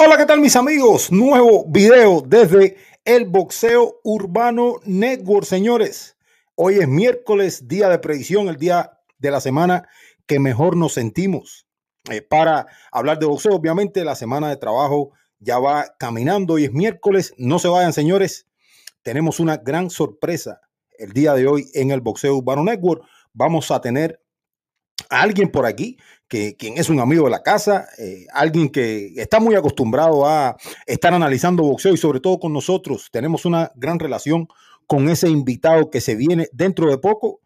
Hola, ¿qué tal mis amigos? Nuevo video desde el Boxeo Urbano Network, señores. Hoy es miércoles, día de predicción, el día de la semana que mejor nos sentimos. Eh, para hablar de boxeo, obviamente la semana de trabajo ya va caminando. Hoy es miércoles, no se vayan, señores. Tenemos una gran sorpresa el día de hoy en el Boxeo Urbano Network. Vamos a tener alguien por aquí que quien es un amigo de la casa, eh, alguien que está muy acostumbrado a estar analizando boxeo y sobre todo con nosotros. Tenemos una gran relación con ese invitado que se viene dentro de poco.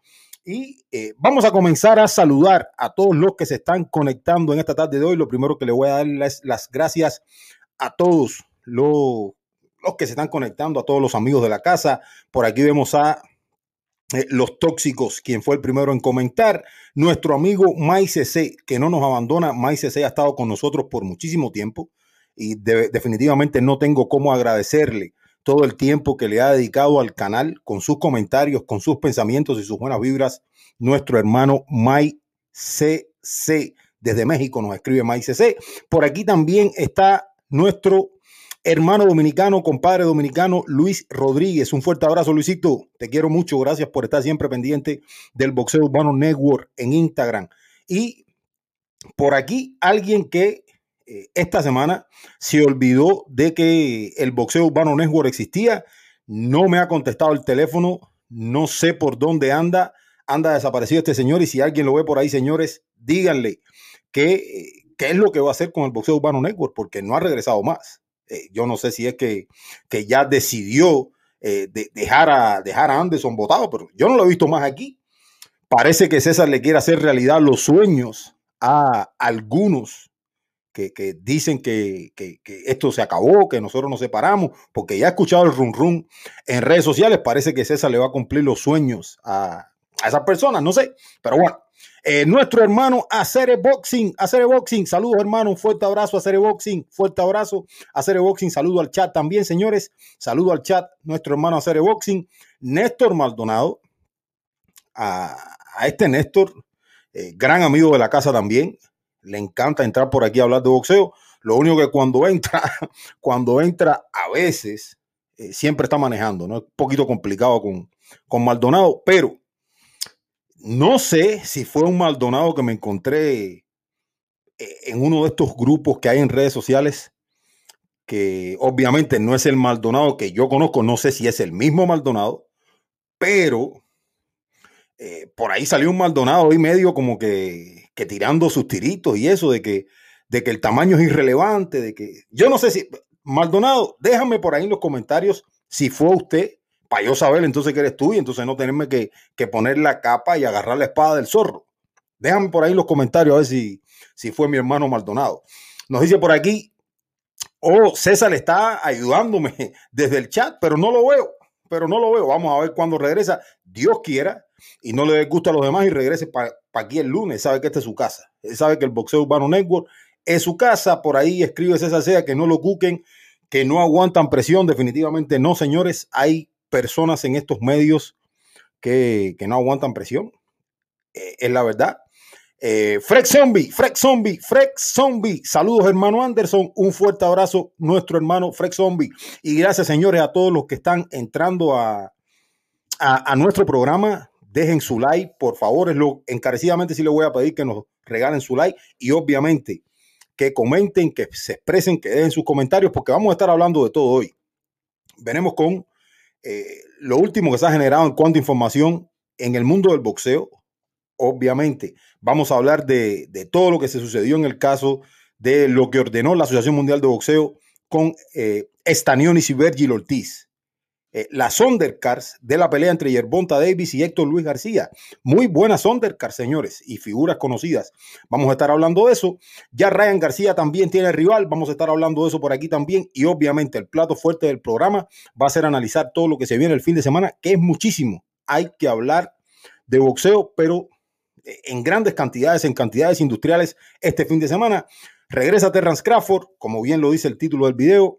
Y eh, vamos a comenzar a saludar a todos los que se están conectando en esta tarde de hoy. Lo primero que le voy a dar es las gracias a todos los, los que se están conectando, a todos los amigos de la casa. Por aquí vemos a eh, los tóxicos, quien fue el primero en comentar. Nuestro amigo C, que no nos abandona. C ha estado con nosotros por muchísimo tiempo y definitivamente no tengo cómo agradecerle todo el tiempo que le ha dedicado al canal con sus comentarios, con sus pensamientos y sus buenas vibras. Nuestro hermano CC desde México nos escribe C. Por aquí también está nuestro hermano dominicano, compadre dominicano, Luis Rodríguez. Un fuerte abrazo, Luisito. Te quiero mucho. Gracias por estar siempre pendiente del Boxeo Urbano Network en Instagram. Y por aquí, alguien que eh, esta semana se olvidó de que el Boxeo Urbano Network existía. No me ha contestado el teléfono. No sé por dónde anda. Anda desaparecido este señor. Y si alguien lo ve por ahí, señores, díganle qué es lo que va a hacer con el Boxeo Urbano Network, porque no ha regresado más. Eh, yo no sé si es que, que ya decidió eh, dejar, a, dejar a Anderson votado, pero yo no lo he visto más aquí. Parece que César le quiere hacer realidad los sueños a algunos que, dicen que, esto se acabó, que nosotros nos separamos, porque ya he escuchado el rum rum en redes sociales, parece que César le va a cumplir los sueños a, a esas personas, no sé, pero bueno, eh, nuestro hermano Acere Boxing, Acere Boxing, saludos hermano, fuerte abrazo a Acere Boxing, fuerte abrazo a Acere Boxing, saludo al chat también señores, saludo al chat, nuestro hermano Acere Boxing, Néstor Maldonado, a, este Néstor, eh, gran amigo de la casa también, le encanta entrar por aquí a hablar de boxeo, lo único que cuando entra, cuando entra a veces, eh, siempre está manejando, ¿no? Es un poquito complicado con, con Maldonado, pero no sé si fue un Maldonado que me encontré eh, en uno de estos grupos que hay en redes sociales, que obviamente no es el Maldonado que yo conozco, no sé si es el mismo Maldonado, pero eh, por ahí salió un Maldonado y medio como que, que, tirando sus tiritos y eso de que, de que el tamaño es irrelevante, de que yo no sé si, Maldonado, déjame por ahí en los comentarios si fue usted para yo saber entonces que eres tú y entonces no tenerme que, poner la capa y agarrar la espada del zorro. Déjame por ahí los comentarios a ver si, si fue mi hermano Maldonado. Nos dice por aquí, oh, César está ayudándome desde el chat, pero no lo veo, pero no lo veo. Vamos a ver cuándo regresa. Dios quiera y no le gusta a los demás y regrese para aquí el lunes. Sabe que esta es su casa. Él sabe que el Boxeo Urbano Network es su casa. Por ahí escribe César Sea que no lo cuquen, que no aguantan presión. Definitivamente no, señores. Hay personas en estos medios que, no aguantan presión. Eh, es la verdad. Eh, Frex Zombie, Frex Zombie, Frex Zombie. Saludos, hermano Anderson. Un fuerte abrazo, nuestro hermano Frex Zombie. Y gracias, señores, a todos los que están entrando a, a, nuestro programa. Dejen su like, por favor. Es lo encarecidamente sí les voy a pedir que nos regalen su like y obviamente que comenten, que se expresen, que dejen sus comentarios, porque vamos a estar hablando de todo hoy. Venemos con eh, lo último que se ha generado en cuanto a información en el mundo del boxeo, obviamente, vamos a hablar de, todo lo que se sucedió en el caso de lo que ordenó la Asociación Mundial de Boxeo con eh, y Virgil Ortiz. Eh, las undercards de la pelea entre Yerbonta Davis y Héctor Luis García. Muy buenas undercards, señores, y figuras conocidas. Vamos a estar hablando de eso. Ya Ryan García también tiene rival. Vamos a estar hablando de eso por aquí también. Y obviamente el plato fuerte del programa va a ser analizar todo lo que se viene el fin de semana, que es muchísimo. Hay que hablar de boxeo, pero eh, en grandes cantidades, en cantidades industriales este fin de semana. Regresa Terrence Crawford, como bien lo dice el título del video,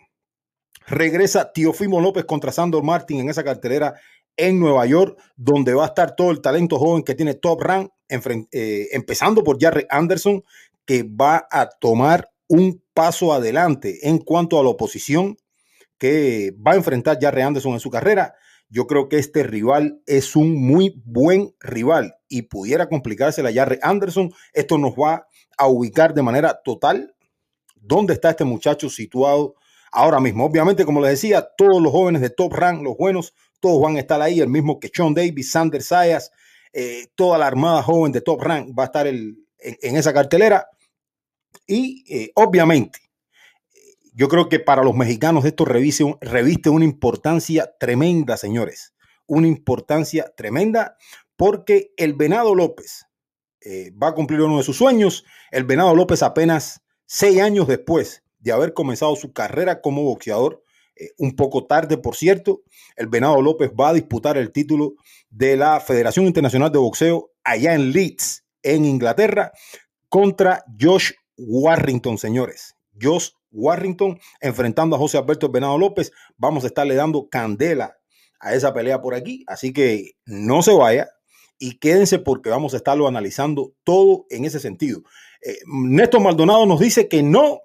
Regresa Teofimo López contra Sandor Martin en esa cartelera en Nueva York, donde va a estar todo el talento joven que tiene Top Rank, eh, empezando por Jarry Anderson, que va a tomar un paso adelante en cuanto a la oposición que va a enfrentar Jarry Anderson en su carrera. Yo creo que este rival es un muy buen rival y pudiera complicarse la Jarry Anderson. Esto nos va a ubicar de manera total dónde está este muchacho situado ahora mismo. Obviamente, como les decía, todos los jóvenes de top rank, los buenos, todos van a estar ahí, el mismo que Sean Davis, Sander Sayas, eh, toda la armada joven de top rank va a estar en, esa cartelera. Y eh, obviamente, yo creo que para los mexicanos esto reviste, reviste una importancia tremenda, señores. Una importancia tremenda porque el Venado López eh, va a cumplir uno de sus sueños. El Venado López apenas seis años después de haber comenzado su carrera como boxeador, eh, un poco tarde, por cierto, el Venado López va a disputar el título de la Federación Internacional de Boxeo allá en Leeds, en Inglaterra, contra Josh Warrington, señores. Josh Warrington enfrentando a José Alberto Venado López. Vamos a estarle dando candela a esa pelea por aquí, así que no se vaya y quédense porque vamos a estarlo analizando todo en ese sentido. Eh, Néstor Maldonado nos dice que no,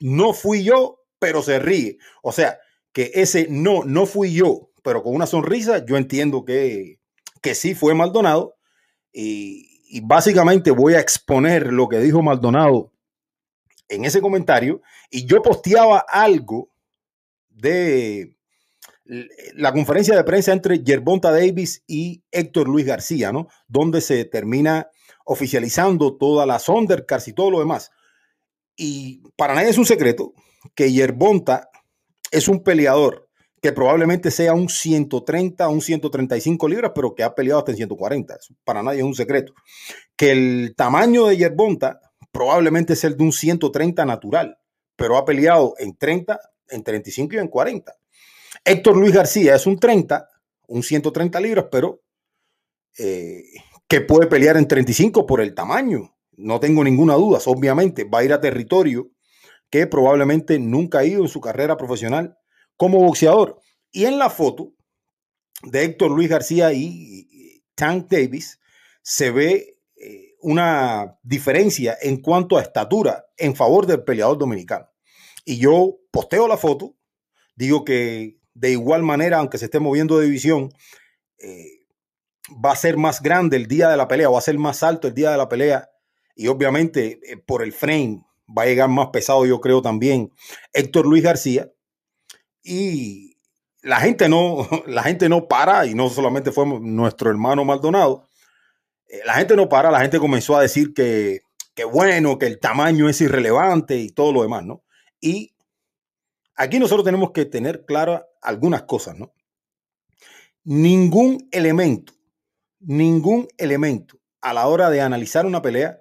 no fui yo, pero se ríe. O sea, que ese no, no fui yo, pero con una sonrisa, yo entiendo que, que sí fue Maldonado. Y, básicamente voy a exponer lo que dijo Maldonado en ese comentario. Y yo posteaba algo de la conferencia de prensa entre Yerbonta Davis y Héctor Luis García, ¿no? Donde se termina oficializando todas las undercards y todo lo demás. Y para nadie es un secreto que Yerbonta es un peleador que probablemente sea un 130, un 135 libras, pero que ha peleado hasta en 140. para nadie es un secreto. Que el tamaño de Yerbonta probablemente es el de un 130 natural, pero ha peleado en 30, en 35 y en 40. Héctor Luis García es un 30, un 130 libras, pero eh, que puede pelear en 35 por el tamaño. No tengo ninguna duda. Obviamente va a ir a territorio que probablemente nunca ha ido en su carrera profesional como boxeador. Y en la foto de Héctor Luis García y Tank Davis se ve eh, una diferencia en cuanto a estatura en favor del peleador dominicano. Y yo posteo la foto, digo que de igual manera, aunque se esté moviendo de división, eh, va a ser más grande el día de la pelea, va a ser más alto el día de la pelea y obviamente eh, por el frame va a llegar más pesado, yo creo también, Héctor Luis García. Y la gente no, la gente no para, y no solamente fue nuestro hermano Maldonado, eh, la gente no para, la gente comenzó a decir que, que bueno, que el tamaño es irrelevante y todo lo demás, ¿no? Y aquí nosotros tenemos que tener claras algunas cosas, ¿no? Ningún elemento ningún elemento a la hora de analizar una pelea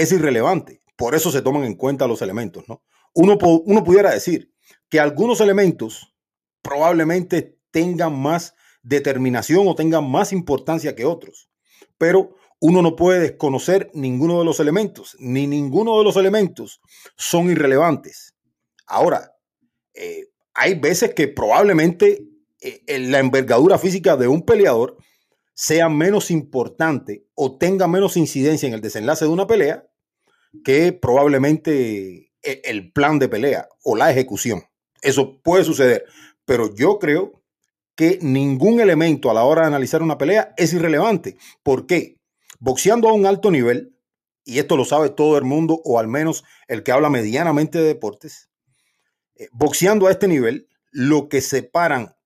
es irrelevante. Por eso se toman en cuenta los elementos, ¿no? Uno, uno pudiera decir que algunos elementos probablemente tengan más determinación o tengan más importancia que otros, pero uno no puede desconocer ninguno de los elementos, ni ninguno de los elementos son irrelevantes. Ahora, eh, hay veces que probablemente eh, la envergadura física de un peleador sea menos importante o tenga menos incidencia en el desenlace de una pelea que probablemente e, el plan de pelea o la ejecución. Eso puede suceder, pero yo creo que ningún elemento a la hora de analizar una pelea es irrelevante. ¿Por qué? Boxeando a un alto nivel, y esto lo sabe todo el mundo, o al menos el que habla medianamente de deportes, eh, boxeando a este nivel, lo que separan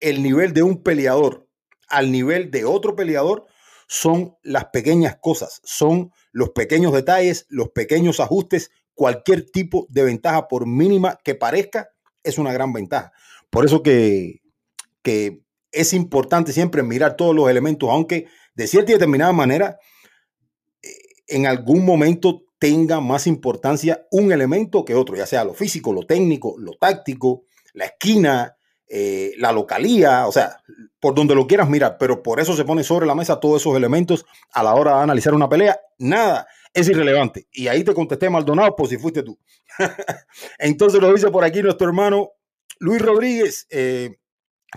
el nivel de un peleador al nivel de otro peleador son las pequeñas cosas, son los pequeños detalles, los pequeños ajustes, cualquier tipo de ventaja, por mínima que parezca, es una gran ventaja. Por eso que, que es importante siempre mirar todos los elementos, aunque de cierta y determinada manera, eh, en algún momento tenga más importancia un elemento que otro, ya sea lo físico, lo técnico, lo táctico, la esquina, eh, la localía, o sea, por donde lo quieras mirar, pero por eso se pone sobre la mesa todos esos elementos a la hora de analizar una pelea. Nada, es irrelevante. Y ahí te contesté Maldonado por si fuiste tú. Entonces lo dice por aquí nuestro hermano Luis Rodríguez, eh,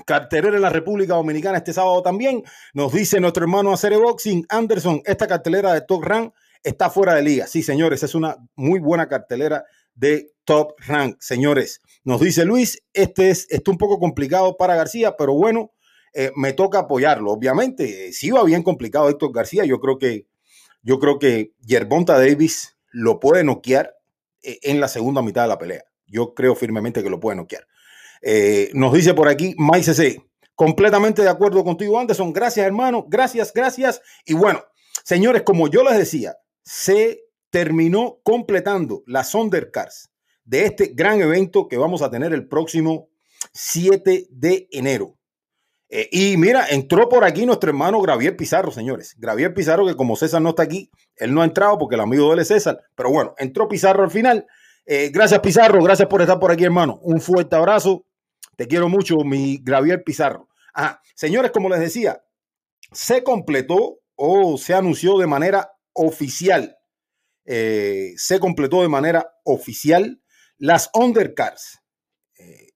cartelera en la República Dominicana este sábado también. Nos dice nuestro hermano Acere Boxing, Anderson, esta cartelera de Top Rank está fuera de liga. Sí, señores, es una muy buena cartelera de Top Rank. Señores, nos dice Luis, este es está un poco complicado para García, pero bueno, eh, me toca apoyarlo. Obviamente, si va bien complicado Héctor García, yo creo que yo creo que Yerbonta Davis lo puede noquear eh, en la segunda mitad de la pelea. Yo creo firmemente que lo puede noquear. Eh, nos dice por aquí Mike C. Completamente de acuerdo contigo, Anderson. Gracias, hermano. Gracias, gracias. Y bueno, señores, como yo les decía, se terminó completando las Undercars de este gran evento que vamos a tener el próximo 7 de enero. Eh, y mira, entró por aquí nuestro hermano Gravier Pizarro, señores. Gravier Pizarro, que como César no está aquí, él no ha entrado porque el amigo de él es César. Pero bueno, entró Pizarro al final. Eh, gracias, Pizarro. Gracias por estar por aquí, hermano. Un fuerte abrazo. Te quiero mucho, mi Gravier Pizarro. Ajá. Señores, como les decía, se completó o se anunció de manera oficial. Eh, se completó de manera oficial las undercars eh,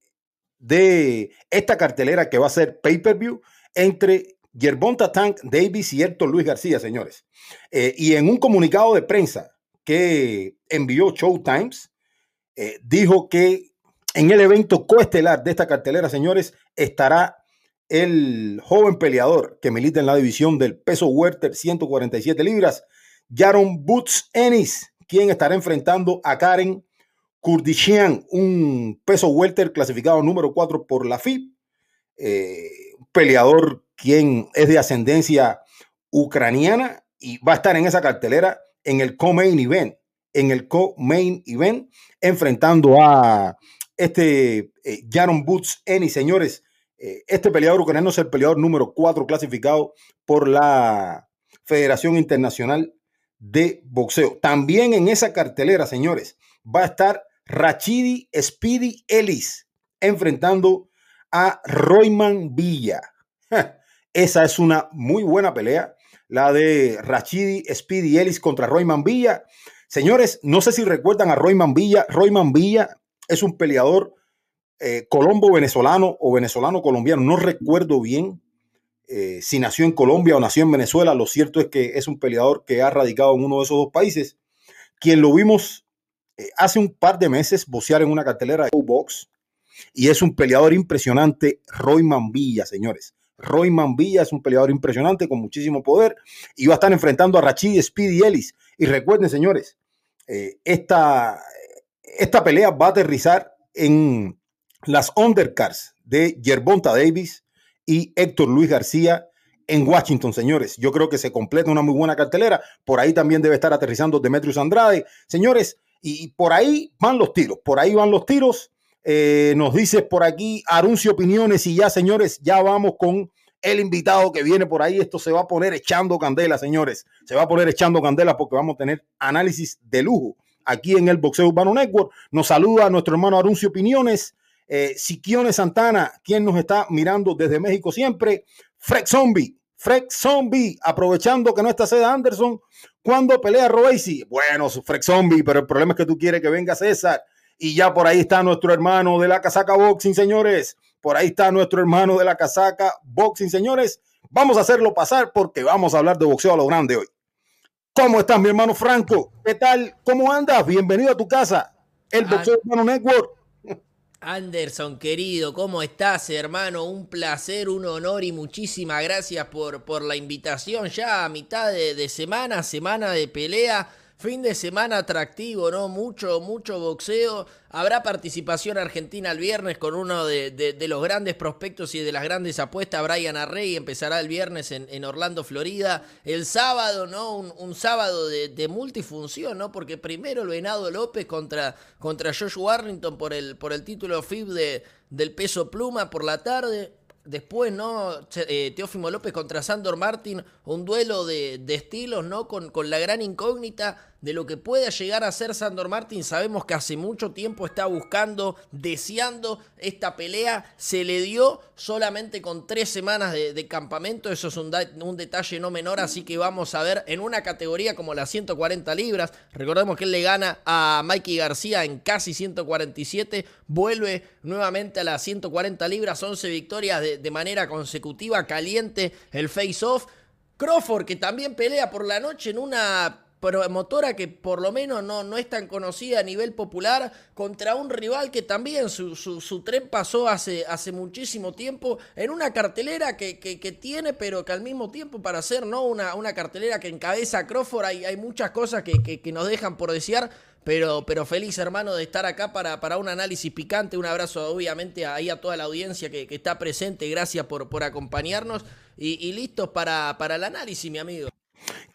de esta cartelera que va a ser pay-per-view entre Yerbonta Tank Davis y Héctor Luis García, señores. Eh, y en un comunicado de prensa que envió Showtimes, dijo que en el evento coestelar de esta cartelera, señores, estará el joven peleador que milita en la división del peso welter 147 libras, Jaron Boots Ennis, quien estará enfrentando a Karen Kurdishian, un peso welter clasificado número 4 por la FIB, eh, peleador quien es de ascendencia ucraniana y va a estar en esa cartelera en el co-main event, en el co-main event, enfrentando a este eh, Jaron Boots Ennis, señores. Eh, este peleador ucraniano es el peleador número 4 clasificado por la Federación Internacional de Boxeo. También en esa cartelera, señores, va a estar Rachidi Speedy Ellis enfrentando a Royman Villa. Esa es una muy buena pelea, la de Rachidi Speedy Ellis contra Royman Villa. Señores, no sé si recuerdan a Royman Villa. Royman Villa es un peleador eh, colombo venezolano o venezolano colombiano, no recuerdo bien eh, si nació en Colombia o nació en Venezuela. Lo cierto es que es un peleador que ha radicado en uno de esos dos países, quien lo vimos eh, hace un par de meses bocear en una cartelera de box y es un peleador impresionante, Roy Mambilla, señores. Roy Mambilla es un peleador impresionante con muchísimo poder y va a estar enfrentando a Rachid Speedy Ellis. Y recuerden, señores, esta, esta pelea va a aterrizar en las undercards de Yerbonta Davis y Héctor Luis García en Washington, señores. Yo creo que se completa una muy buena cartelera. Por ahí también debe estar aterrizando Demetrius Andrade. Señores, y por ahí van los tiros, por ahí van los tiros. Eh, nos dice por aquí Aruncio Opiniones y ya, señores, ya vamos con el invitado que viene por ahí. Esto se va a poner echando candela, señores. Se va a poner echando candela porque vamos a tener análisis de lujo aquí en el Boxeo Urbano Network. Nos saluda nuestro hermano Aruncio Opiniones. Eh, Siquione Santana, quien nos está mirando desde México siempre, Freck Zombie, Freck Zombie, aprovechando que no está César Anderson, cuando pelea Robacy. Bueno, Freck Zombie, pero el problema es que tú quieres que venga César. Y ya por ahí está nuestro hermano de la casaca boxing, señores. Por ahí está nuestro hermano de la casaca boxing, señores. Vamos a hacerlo pasar porque vamos a hablar de boxeo a lo grande hoy. ¿Cómo estás, mi hermano Franco? ¿Qué tal? ¿Cómo andas? Bienvenido a tu casa, el Boxeo Hermano Network. Anderson, querido, ¿cómo estás, hermano? Un placer, un honor y muchísimas gracias por, por la invitación ya a mitad de, de semana, semana de pelea. Fin de semana atractivo, ¿no? Mucho, mucho boxeo. Habrá participación argentina el viernes con uno de, los grandes prospectos y de las grandes apuestas, Brian Arrey. Empezará el viernes en, Orlando, Florida. El sábado, ¿no? Un, sábado de, multifunción, ¿no? Porque primero el Venado López contra, contra Josh Warrington por el, por el título FIB de, del peso pluma por la tarde. Después, ¿no? Eh, Teófimo López contra Sandor Martin, un duelo de, estilos, ¿no? Con, con, la gran incógnita de lo que pueda llegar a ser Sandor Martin. Sabemos que hace mucho tiempo está buscando, deseando esta pelea. Se le dio solamente con tres semanas de, campamento. Eso es un, detalle no menor. Así que vamos a ver en una categoría como las 140 libras. Recordemos que él le gana a Mikey García en casi 147. Vuelve nuevamente a las 140 libras. 11 victorias de manera consecutiva. Caliente el face-off. Crawford, que también pelea por la noche en una promotora que por lo menos no, no es tan conocida a nivel popular contra un rival que también su, su, tren pasó hace, hace muchísimo tiempo en una cartelera que, que, tiene, pero que al mismo tiempo para ser ¿no? una, una cartelera que encabeza a Crawford hay, hay muchas cosas que, que, nos dejan por desear. Pero, pero feliz hermano de estar acá para, para un análisis picante. Un abrazo obviamente ahí a toda la audiencia que, está presente. Gracias por, por acompañarnos y, y listos para, para el análisis, mi amigo.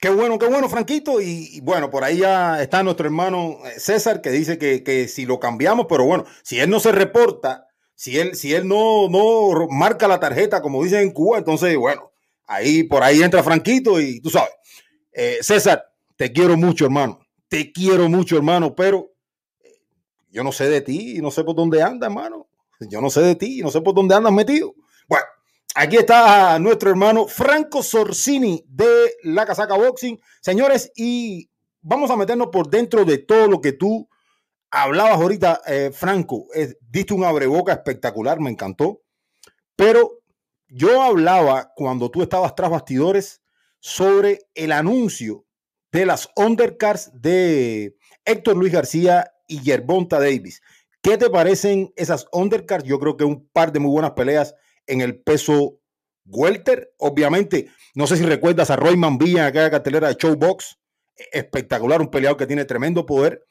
Qué bueno, qué bueno, Franquito. Y, bueno, por ahí ya está nuestro hermano eh, César que dice que, si lo cambiamos, pero bueno, si él no se reporta, si él, si él no, no marca la tarjeta, como dicen en Cuba, entonces, bueno, ahí por ahí entra Franquito y tú sabes. Eh, César, te quiero mucho, hermano. Te quiero mucho, hermano, pero eh, yo no sé de ti y no sé por dónde andas, hermano. Yo no sé de ti y no sé por dónde andas metido. Aquí está nuestro hermano Franco Sorsini de la Casaca Boxing. Señores, y vamos a meternos por dentro de todo lo que tú hablabas ahorita, eh, Franco. diste un abreboca espectacular, me encantó. Pero yo hablaba cuando tú estabas tras bastidores sobre el anuncio de las undercards de Héctor Luis García y Yerbonta Davis. ¿Qué te parecen esas undercards? Yo creo que un par de muy buenas peleas en el peso welter. Obviamente, no sé si recuerdas a Roy Villa en aquella cartelera de Showbox. Espectacular, un peleador que tiene tremendo poder.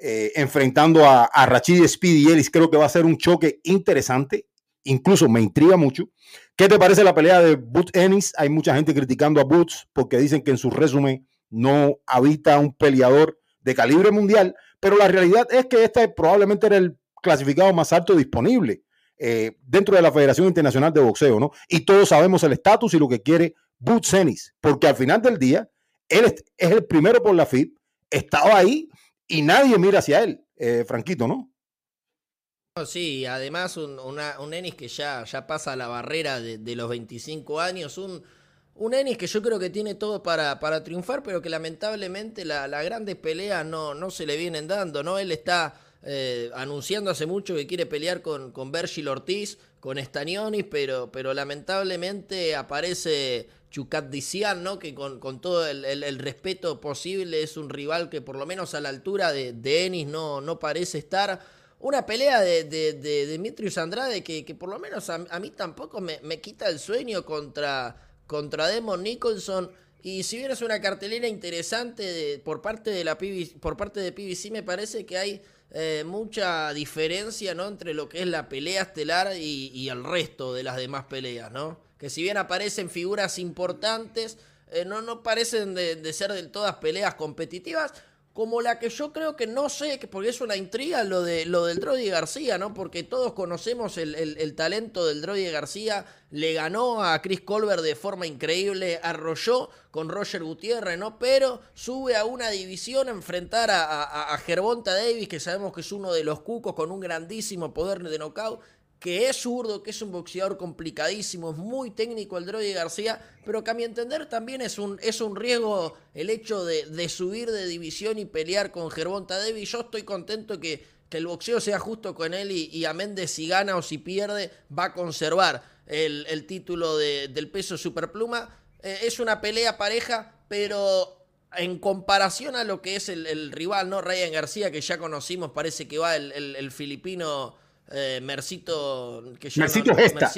Eh, enfrentando a, a Rachid Speedy Ellis. Creo que va a ser un choque interesante. Incluso me intriga mucho. ¿Qué te parece la pelea de Boots Ennis? Hay mucha gente criticando a Boots porque dicen que en su resumen no habita un peleador de calibre mundial, pero la realidad es que este probablemente era el clasificado más alto disponible. Eh, dentro de la Federación Internacional de Boxeo, ¿no? Y todos sabemos el estatus y lo que quiere Boots Ennis, porque al final del día, él es, el primero por la FIP, estaba ahí y nadie mira hacia él, eh, Franquito, ¿no? Sí, además un, un Ennis que ya, ya pasa la barrera de, los 25 años, un, un Ennis que yo creo que tiene todo para, para triunfar, pero que lamentablemente las la grandes peleas no, no se le vienen dando, ¿no? Él está eh, anunciando hace mucho que quiere pelear con, con Bergil Ortiz, con Stanionis, pero, pero lamentablemente aparece Chucat Dician, ¿no? que con, con todo el, respeto posible es un rival que por lo menos a la altura de, de Ennis no, no parece estar. Una pelea de, de, de Demetrius Andrade que, que, por lo menos a, mí tampoco me, me, quita el sueño contra, contra Demon Nicholson. Y si bien es una cartelera interesante por parte de la por parte de PBC, me parece que hay eh, mucha diferencia ¿no? entre lo que es la pelea estelar y, el resto de las demás peleas, ¿no? Que si bien aparecen figuras importantes, eh, no, no parecen de, de, ser del todas peleas competitivas, como la que yo creo que no sé, porque es una intriga lo, de, lo del Drody García, ¿no? Porque todos conocemos el, talento del Drody García, le ganó a Chris Colbert de forma increíble, arrolló con Roger Gutiérrez, ¿no? Pero sube a una división a enfrentar a, a, Gervonta Davis, que sabemos que es uno de los cucos con un grandísimo poder de knockout, que es zurdo, que es un boxeador complicadísimo, es muy técnico el Droide García, pero que a mi entender también es un, es un riesgo el hecho de, subir de división y pelear con Gervonta Devi. Yo estoy contento que, que el boxeo sea justo con él y, a Méndez si gana o si pierde va a conservar el, título del peso superpluma. Eh, es una pelea pareja, pero en comparación a lo que es el, rival, ¿no? Ryan García, que ya conocimos, parece que va el filipino eh, Mercito, que Mercito, Gesta.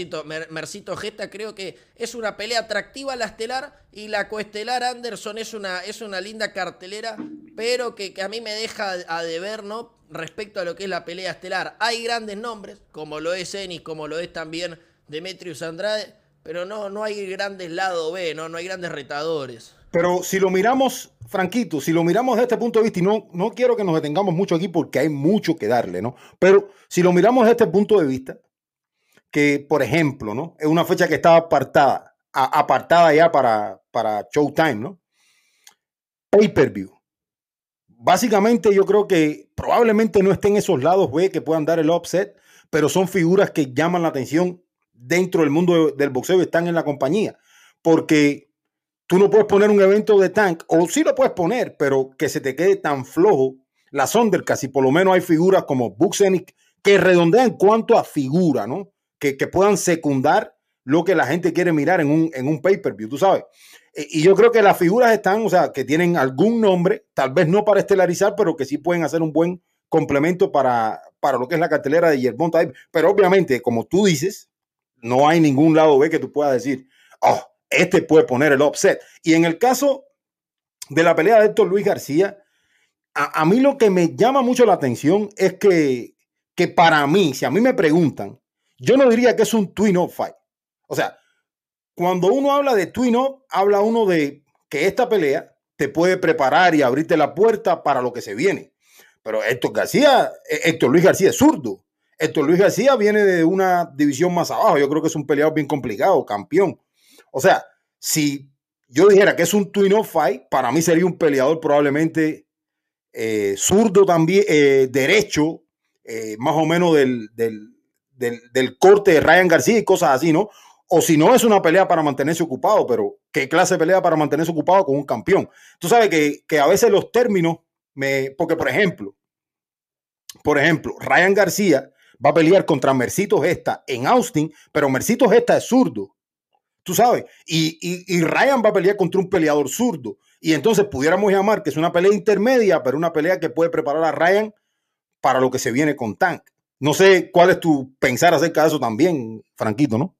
Mercito, Gesta, creo que es una pelea atractiva la estelar y la coestelar Anderson es una, es una linda cartelera, pero que, a mí me deja a deber, ¿no? Respecto a lo que es la pelea estelar. Hay grandes nombres, como lo es Ennis, como lo es también Demetrius Andrade, pero no, no hay grandes lado B, ¿no? No hay grandes retadores. Pero si lo miramos, Franquito, si lo miramos desde este punto de vista, y no, no quiero que nos detengamos mucho aquí porque hay mucho que darle, ¿no? Pero si lo miramos desde este punto de vista, que por ejemplo, ¿no? Es una fecha que estaba apartada, apartada ya para, para Showtime, ¿no? Pay-per-view. Básicamente yo creo que probablemente no estén esos lados B que puedan dar el offset, pero son figuras que llaman la atención dentro del mundo del boxeo y están en la compañía. Porque Tú no puedes poner un evento de tank, o sí lo puedes poner, pero que se te quede tan flojo la Sondercast y por lo menos hay figuras como Buxenic que redondean en cuanto a figura, ¿no? Que, puedan secundar lo que la gente quiere mirar en un, en un pay-per-view, tú sabes. eh, y yo creo que las figuras están, o sea, que tienen algún nombre, tal vez no para estelarizar, pero que sí pueden hacer un buen complemento para, para lo que es la cartelera de Yerbon Pero obviamente, como tú dices, no hay ningún lado B que tú puedas decir, oh, este puede poner el offset. Y en el caso de la pelea de Héctor Luis García, a, mí lo que me llama mucho la atención es que, que para mí, si a mí me preguntan, yo no diría que es un twin-up fight. O sea, cuando uno habla de twin-up, habla uno de que esta pelea te puede preparar y abrirte la puerta para lo que se viene. Pero Héctor García, eh, Héctor Luis García es zurdo. Héctor Luis García viene de una división más abajo. Yo creo que es un peleador bien complicado, campeón. O sea, si yo dijera que es un twin fight, para mí sería un peleador probablemente eh, zurdo también, eh, derecho, más o menos del, del, del, corte de Ryan García y cosas así, ¿no? O si no, es una pelea para mantenerse ocupado, pero ¿qué clase de pelea para mantenerse ocupado con un campeón? Tú sabes que, que a veces los términos porque por ejemplo, por ejemplo, Ryan García va a pelear contra Mercito Gesta en Austin, pero Mercito Gesta es zurdo, tú sabes, y, y, Ryan va a pelear contra un peleador zurdo. Y entonces pudiéramos llamar que es una pelea intermedia, pero una pelea que puede preparar a Ryan para lo que se viene con Tank. No sé cuál es tu pensar acerca de eso también, Franquito, ¿no?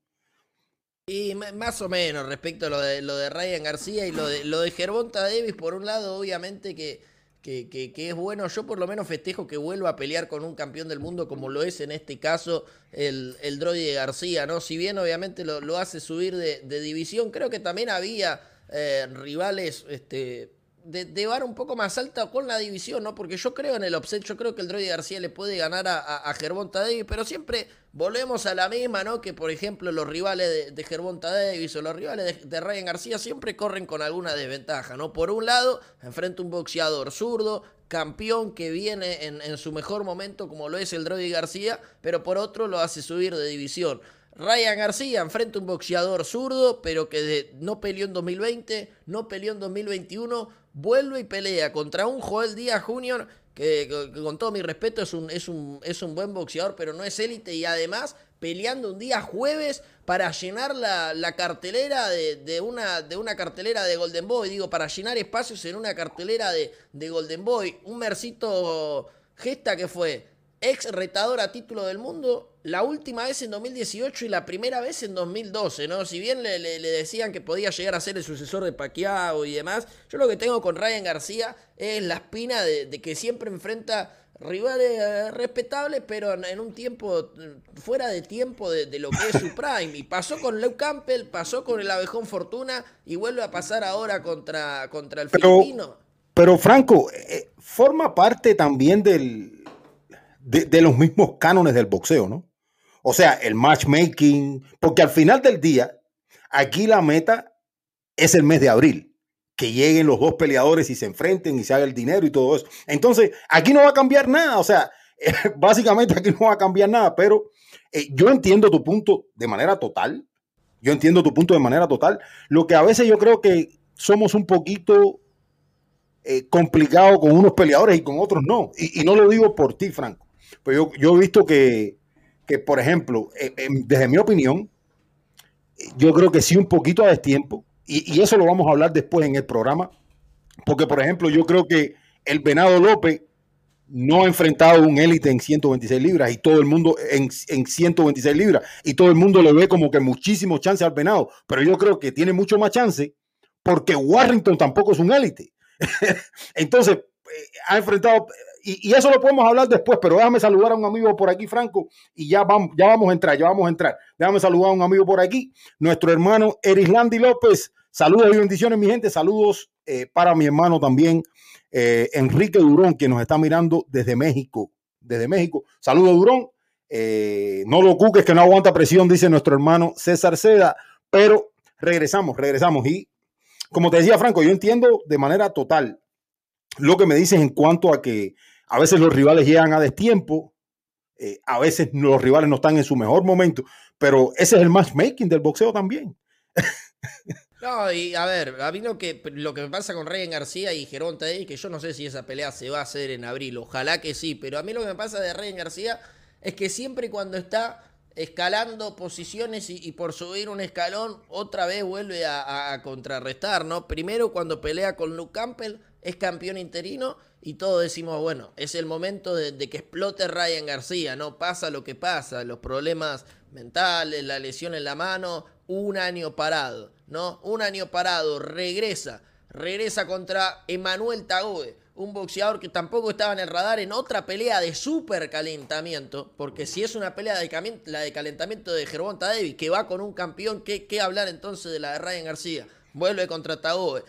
Y más o menos respecto a lo de, lo de Ryan García y lo de, lo de Davis, por un lado, obviamente que que, que, es bueno. Yo por lo menos festejo que vuelva a pelear con un campeón del mundo como lo es en este caso el, el de García, ¿no? Si bien obviamente lo, lo hace subir de, de, división, creo que también había eh, rivales este, de, de un poco más alta con la división, ¿no? Porque yo creo en el offset, yo creo que el Droide García le puede ganar a, a, Davis, pero siempre volvemos a la misma, ¿no? Que por ejemplo los rivales de, de Gervonta o los rivales de, Ryan García siempre corren con alguna desventaja, ¿no? Por un lado, enfrenta un boxeador zurdo, campeón que viene en, en su mejor momento, como lo es el Droide García, pero por otro lo hace subir de división. Ryan García enfrenta un boxeador zurdo, pero que no peleó en 2020, no peleó en 2021, vuelve y pelea contra un Joel Díaz Jr., que, con todo mi respeto es un, es, un, es un buen boxeador, pero no es élite, y además peleando un día jueves para llenar la, cartelera de, una, de una cartelera de Golden Boy, digo, para llenar espacios en una cartelera de, de Golden Boy. Un mercito gesta que fue ex retador a título del mundo, la última vez en 2018 y la primera vez en 2012, ¿no? Si bien le, decían que podía llegar a ser el sucesor de Pacquiao y demás, yo lo que tengo con Ryan García es la espina de, que siempre enfrenta rivales eh, respetables, pero en, un tiempo fuera de tiempo de, lo que es su prime. Y pasó con Leo Campbell, pasó con el Abejón Fortuna y vuelve a pasar ahora contra, contra el filipino. Pero Franco, eh, forma parte también del de, los mismos cánones del boxeo, ¿no? O sea, el matchmaking, porque al final del día, aquí la meta es el mes de abril, que lleguen los dos peleadores y se enfrenten y se haga el dinero y todo eso. Entonces, aquí no va a cambiar nada, o sea, básicamente aquí no va a cambiar nada, pero eh, yo entiendo tu punto de manera total, yo entiendo tu punto de manera total, lo que a veces yo creo que somos un poquito eh, complicados con unos peleadores y con otros no, y no lo digo por ti, Franco. Pues yo, yo he visto que, que por ejemplo, eh, eh, desde mi opinión, yo creo que sí un poquito a destiempo, y, y eso lo vamos a hablar después en el programa, porque por ejemplo yo creo que el Venado López no ha enfrentado un élite en 126 libras y todo el mundo en, en, 126 libras y todo el mundo le ve como que muchísimo chance al Venado, pero yo creo que tiene mucho más chance porque Warrington tampoco es un élite. Entonces, eh, ha enfrentado y, eso lo podemos hablar después, pero déjame saludar a un amigo por aquí, Franco, y ya vamos, ya vamos a entrar, ya vamos a entrar. Déjame saludar a un amigo por aquí, nuestro hermano Erislandi López. Saludos y bendiciones, mi gente. Saludos eh, para mi hermano también, eh, Enrique Durón, que nos está mirando desde México. Desde México. Saludos, Durón. Eh, no lo cuques, que no aguanta presión, dice nuestro hermano César Seda. Pero regresamos, regresamos. Y como te decía, Franco, yo entiendo de manera total lo que me dices en cuanto a que a veces los rivales llegan a destiempo, eh, a veces los rivales no están en su mejor momento, pero ese es el matchmaking del boxeo también. No, y a ver, a mí lo que, lo que me pasa con Ryan García y Geronta Davis, que yo no sé si esa pelea se va a hacer en abril, ojalá que sí, pero a mí lo que me pasa de Ryan García es que siempre cuando está escalando posiciones y, por subir un escalón otra vez vuelve a, contrarrestar, ¿no? Primero cuando pelea con Luke Campbell es campeón interino y todos decimos, bueno, es el momento de, que explote Ryan García, ¿no? Pasa lo que pasa, los problemas mentales, la lesión en la mano, un año parado, ¿no? Un año parado, regresa, regresa contra Emanuel Tagoe un boxeador que tampoco estaba en el radar en otra pelea de super calentamiento, porque si es una pelea de, de calentamiento de Gervonta Davis, que va con un campeón, ¿qué, ¿qué, hablar entonces de la de Ryan García? Vuelve contra Tagoe.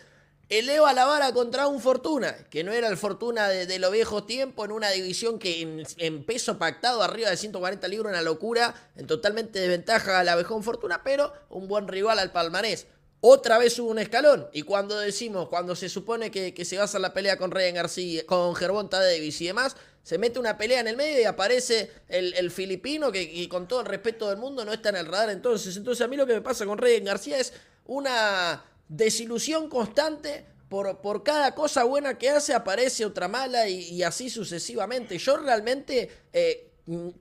Eleva la vara contra un Fortuna, que no era el Fortuna de, los viejos tiempos, en una división que en, peso pactado arriba de 140 libros, una locura, en totalmente desventaja a la Vejón Fortuna, pero un buen rival al palmarés otra vez hubo un escalón. Y cuando decimos, cuando se supone que, se va a hacer la pelea con Ryan García, con Gervonta Davis y demás, se mete una pelea en el medio y aparece el, filipino que con todo el respeto del mundo no está en el radar entonces. Entonces a mí lo que me pasa con Ryan García es una desilusión constante. Por, por cada cosa buena que hace aparece otra mala y, así sucesivamente. Yo realmente... Eh,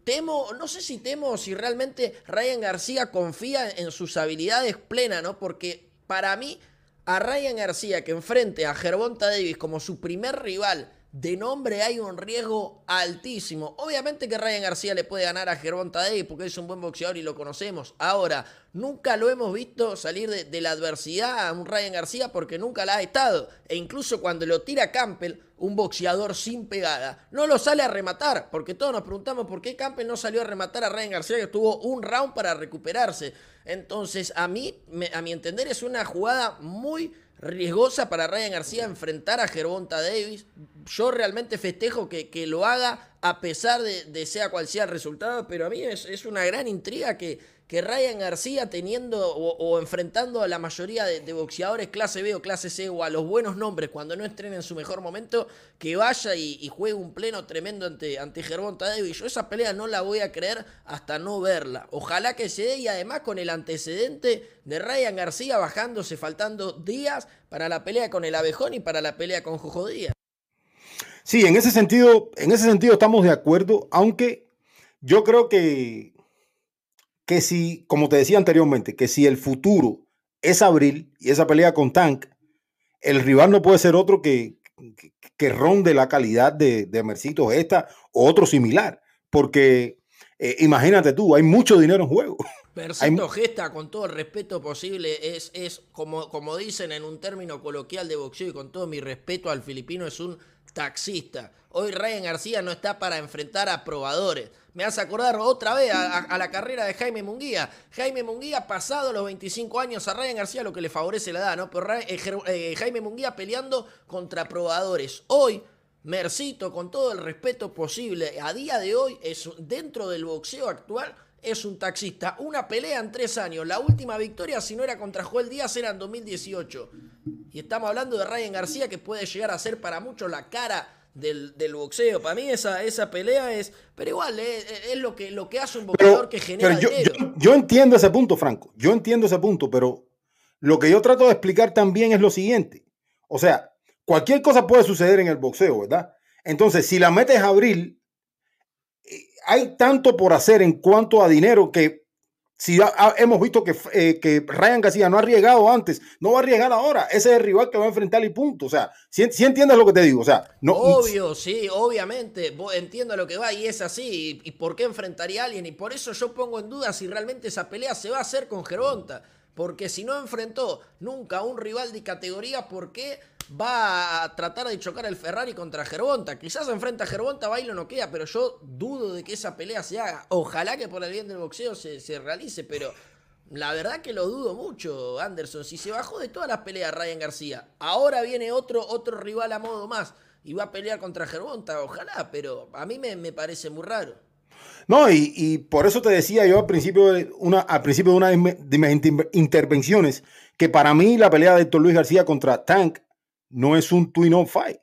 temo, no sé si temo si realmente Ryan García confía en sus habilidades plenas, ¿no? Porque para mí, a Ryan García que enfrente a Gervonta Davis como su primer rival de nombre hay un riesgo altísimo. Obviamente que Ryan García le puede ganar a Gervonta Davis porque es un buen boxeador y lo conocemos. Ahora, nunca lo hemos visto salir de, la adversidad a un Ryan García porque nunca la ha estado. E incluso cuando lo tira Campbell, un boxeador sin pegada, no lo sale a rematar. Porque todos nos preguntamos por qué Campbell no salió a rematar a Ryan García que tuvo un round para recuperarse. Entonces, a mí, a mi entender, es una jugada muy riesgosa para Ryan García enfrentar a Gervonta Davis. Yo realmente festejo que, que lo haga a pesar de, sea cual sea el resultado, pero a mí es, es una gran intriga que, que Ryan García teniendo o, enfrentando a la mayoría de, boxeadores clase B o clase C o a los buenos nombres cuando no estrenen en su mejor momento, que vaya y, juegue un pleno tremendo ante, ante Gervonta Davis. Yo esa pelea no la voy a creer hasta no verla. Ojalá que se dé y además con el antecedente de Ryan García bajándose faltando días para la pelea con el Abejón y para la pelea con Jojo Díaz. Sí, en ese sentido, en ese sentido estamos de acuerdo, aunque yo creo que que si, como te decía anteriormente, que si el futuro es abril y esa pelea con Tank, el rival no puede ser otro que, que, ronde la calidad de, de Mercito Gesta o otro similar, porque eh, imagínate tú, hay mucho dinero en juego. Mercito Gesta, con todo el respeto posible, es, es como, como dicen en un término coloquial de boxeo y con todo mi respeto al filipino, es un taxista. Hoy Ryan García no está para enfrentar a probadores. Me hace acordar otra vez a, la carrera de Jaime Munguía. Jaime Munguía, pasado los 25 años, a Ryan García lo que le favorece la edad, ¿no? Pero eh, eh, Jaime Munguía peleando contra probadores. Hoy, Mercito, con todo el respeto posible, a día de hoy, es dentro del boxeo actual, es un taxista. Una pelea en tres años. La última victoria, si no era contra Joel Díaz, era en 2018. Y estamos hablando de Ryan García, que puede llegar a ser para muchos la cara del, boxeo. Para mí esa, esa pelea es... Pero igual, eh, eh, es, lo, que, lo que hace un boxeador que genera yo, Yo, entiendo ese punto, Franco. Yo entiendo ese punto, pero lo que yo trato de explicar también es lo siguiente. O sea, cualquier cosa puede suceder en el boxeo, ¿verdad? Entonces, si la metes a abril, eh, hay tanto por hacer en cuanto a dinero que si hemos visto que, eh, que, Ryan García no ha arriesgado antes, no va a arriesgar ahora. Ese es el rival que va a enfrentar y punto. O sea, si, entiendes lo que te digo. O sea, no. Obvio, sí, obviamente. Entiendo lo que va y es así. ¿Y, por qué enfrentaría a alguien? Y por eso yo pongo en duda si realmente esa pelea se va a hacer con Gervonta. Porque si no enfrentó nunca a un rival de categoría, ¿por qué va a tratar de chocar el Ferrari contra Gervonta. Quizás enfrenta a Gervonta, bailo no queda, pero yo dudo de que esa pelea se haga. Ojalá que por el bien del boxeo se, realice, pero la verdad que lo dudo mucho, Anderson. Si se bajó de todas las peleas Ryan García, ahora viene otro, otro rival a modo más y va a pelear contra Gervonta, ojalá, pero a mí me, parece muy raro. No, y, por eso te decía yo al principio de una, al principio de una de mis intervenciones que para mí la pelea de Héctor Luis García contra Tank no es un twin on fight.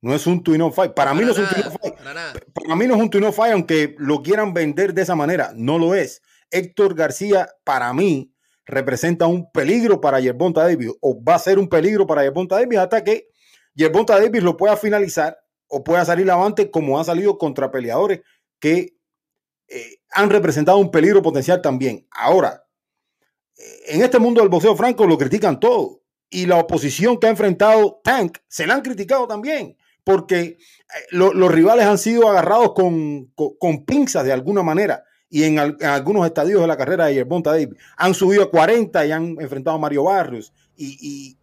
No es un twin on fight. Para, mí no es un twin on fight. Para, mí no es un twin on fight, aunque lo quieran vender de esa manera. No lo es. Héctor García, para mí, representa un peligro para Yerbonta Davis, o va a ser un peligro para Yerbonta Davis hasta que Yerbonta Davis lo pueda finalizar o pueda salir avante como ha salido contra peleadores que eh, han representado un peligro potencial también. Ahora, eh, en este mundo del boxeo franco lo critican todo. Y la oposición que ha enfrentado Tank se la han criticado también, porque eh, los rivales han sido agarrados con, con, pinzas de alguna manera. Y en, algunos estadios de la carrera de Yerbonta Davis han subido a 40 y han enfrentado a Mario Barrios. Y, y,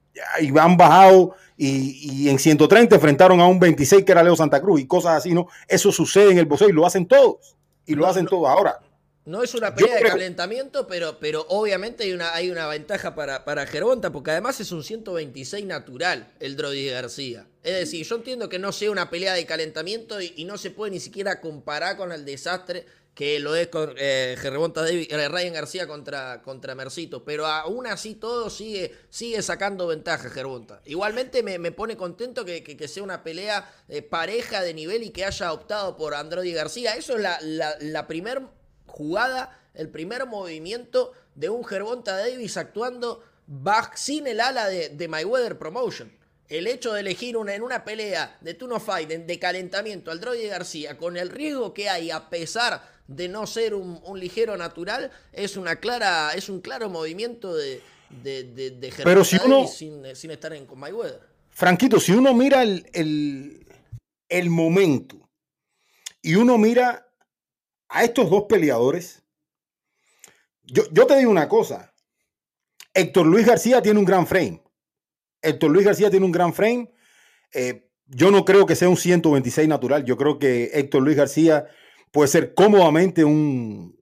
han bajado y, y, en 130 enfrentaron a un 26 que era Leo Santa Cruz y cosas así, ¿no? Eso sucede en el boxeo y lo hacen todos y lo hacen todo ahora. No es una pelea de calentamiento, pero, pero obviamente hay una, hay una ventaja para, para Gervonta, porque además es un 126 natural el Drodi García. Es decir, yo entiendo que no sea una pelea de calentamiento y, no se puede ni siquiera comparar con el desastre que lo es con eh, David, eh, Ryan García contra, contra Mercito, pero aún así todo sigue, sigue sacando ventaja Gervonta. Igualmente me, pone contento que, que, sea una pelea eh, pareja de nivel y que haya optado por Androdi García. Eso es la, la, la primera jugada, el primer movimiento de un Gervonta Davis actuando back, sin el ala de, de Mayweather Promotion. El hecho de elegir una, en una pelea de Tuno Fight, de, calentamiento al Droide García, con el riesgo que hay a pesar de no ser un, ligero natural, es una clara, es un claro movimiento de, de, de, Pero si uno, sin, estar en con Mayweather. Franquito, si uno mira el, el, el momento y uno mira a estos dos peleadores, yo, yo te digo una cosa, Héctor Luis García tiene un gran frame. Héctor Luis García tiene un gran frame. Eh, yo no creo que sea un 126 natural. Yo creo que Héctor Luis García puede ser cómodamente un,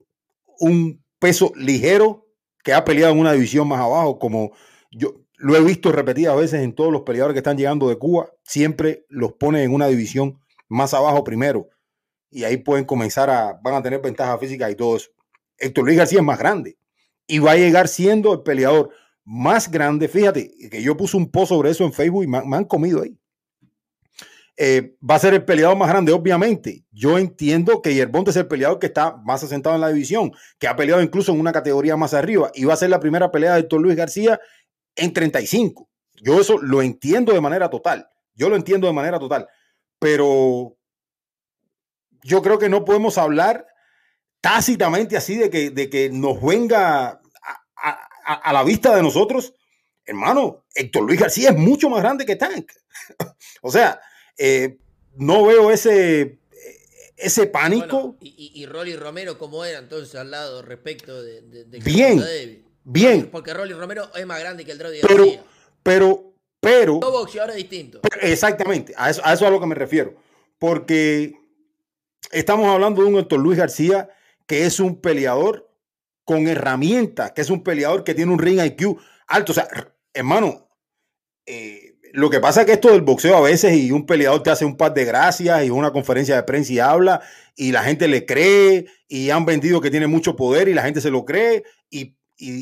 un peso ligero que ha peleado en una división más abajo, como yo lo he visto repetidas veces en todos los peleadores que están llegando de Cuba, siempre los pone en una división más abajo primero. Y ahí pueden comenzar a, van a tener ventaja física y todo eso. Héctor Luis García es más grande y va a llegar siendo el peleador más grande. Fíjate que yo puse un post sobre eso en Facebook y me, han comido ahí. Eh, va a ser el peleador más grande, obviamente. Yo entiendo que Yerbonte es el peleador que está más asentado en la división, que ha peleado incluso en una categoría más arriba y va a ser la primera pelea de Héctor Luis García en 35. Yo eso lo entiendo de manera total. Yo lo entiendo de manera total. Pero yo creo que no podemos hablar tácitamente así de que, de que nos venga a, la vista de nosotros, hermano, Héctor Luis García es mucho más grande que Tank. o sea, eh, no veo ese, ese pánico. y, y, Rolly Romero, ¿cómo era entonces al lado respecto de, de, Bien, bien. Porque Rolly Romero es más grande que el Drodi pero, García. Pero, pero. Todo boxeador distinto. Exactamente, a eso, a eso es a lo que me refiero. Porque estamos hablando de un Héctor Luis García que es un peleador con herramientas, que es un peleador que tiene un ring IQ alto. O sea, hermano, eh, lo que pasa es que esto del boxeo a veces y un peleador te hace un par de gracias y una conferencia de prensa y habla y la gente le cree y han vendido que tiene mucho poder y la gente se lo cree y,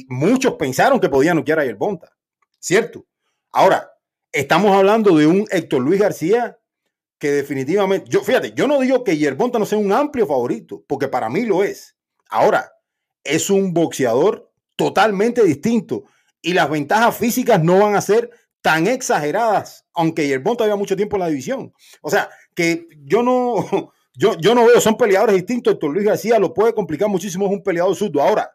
muchos pensaron que podían noquear a Yerbonta, ¿cierto? Ahora, estamos hablando de un Héctor Luis García que definitivamente, yo fíjate, yo no digo que Yerbonta no sea un amplio favorito, porque para mí lo es. Ahora, es un boxeador totalmente distinto y las ventajas físicas no van a ser tan exageradas, aunque Yerbon todavía mucho tiempo en la división. O sea, que yo no, yo, yo no veo, son peleadores distintos. Héctor Luis García lo puede complicar muchísimo, es un peleador surdo. Ahora,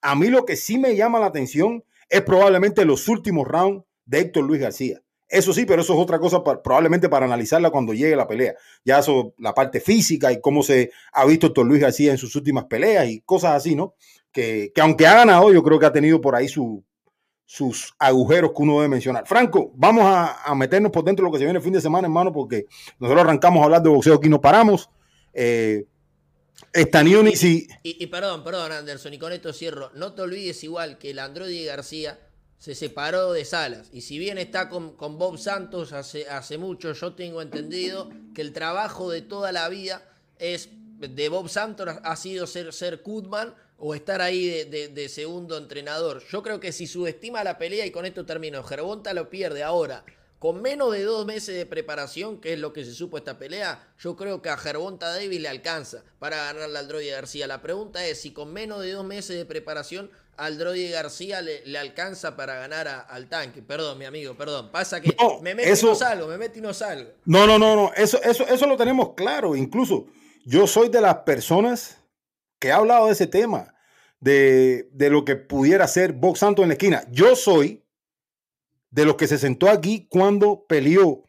a mí lo que sí me llama la atención es probablemente los últimos rounds de Héctor Luis García. Eso sí, pero eso es otra cosa probablemente para analizarla cuando llegue la pelea. Ya eso, la parte física y cómo se ha visto Héctor Luis García en sus últimas peleas y cosas así, ¿no? Que, aunque ha ganado, yo creo que ha tenido por ahí sus agujeros que uno debe mencionar. Franco, vamos a, meternos por dentro de lo que se viene el fin de semana, hermano, porque nosotros arrancamos a hablar de boxeo aquí no paramos. Eh, y, y, y, perdón, perdón, Anderson, y con esto cierro. No te olvides igual que el Android García se separó de Salas. Y si bien está con, con, Bob Santos hace, hace mucho, yo tengo entendido que el trabajo de toda la vida es de Bob Santos ha sido ser, ser Kutman o estar ahí de, de, segundo entrenador. Yo creo que si subestima la pelea, y con esto termino, Gervonta lo pierde ahora. Con menos de dos meses de preparación, que es lo que se supo esta pelea, yo creo que a Gervonta Davis le alcanza para ganarle al Droide García. La pregunta es si con menos de dos meses de preparación al Droide García le, alcanza para ganar al tanque. Perdón, mi amigo, perdón. Pasa que me meto y no salgo, me meto y no salgo. No, no, no, no. Eso, eso, eso lo tenemos claro. Incluso yo soy de las personas que ha hablado de ese tema, de, de lo que pudiera ser Box Santos en la esquina. Yo soy de los que se sentó aquí cuando peleó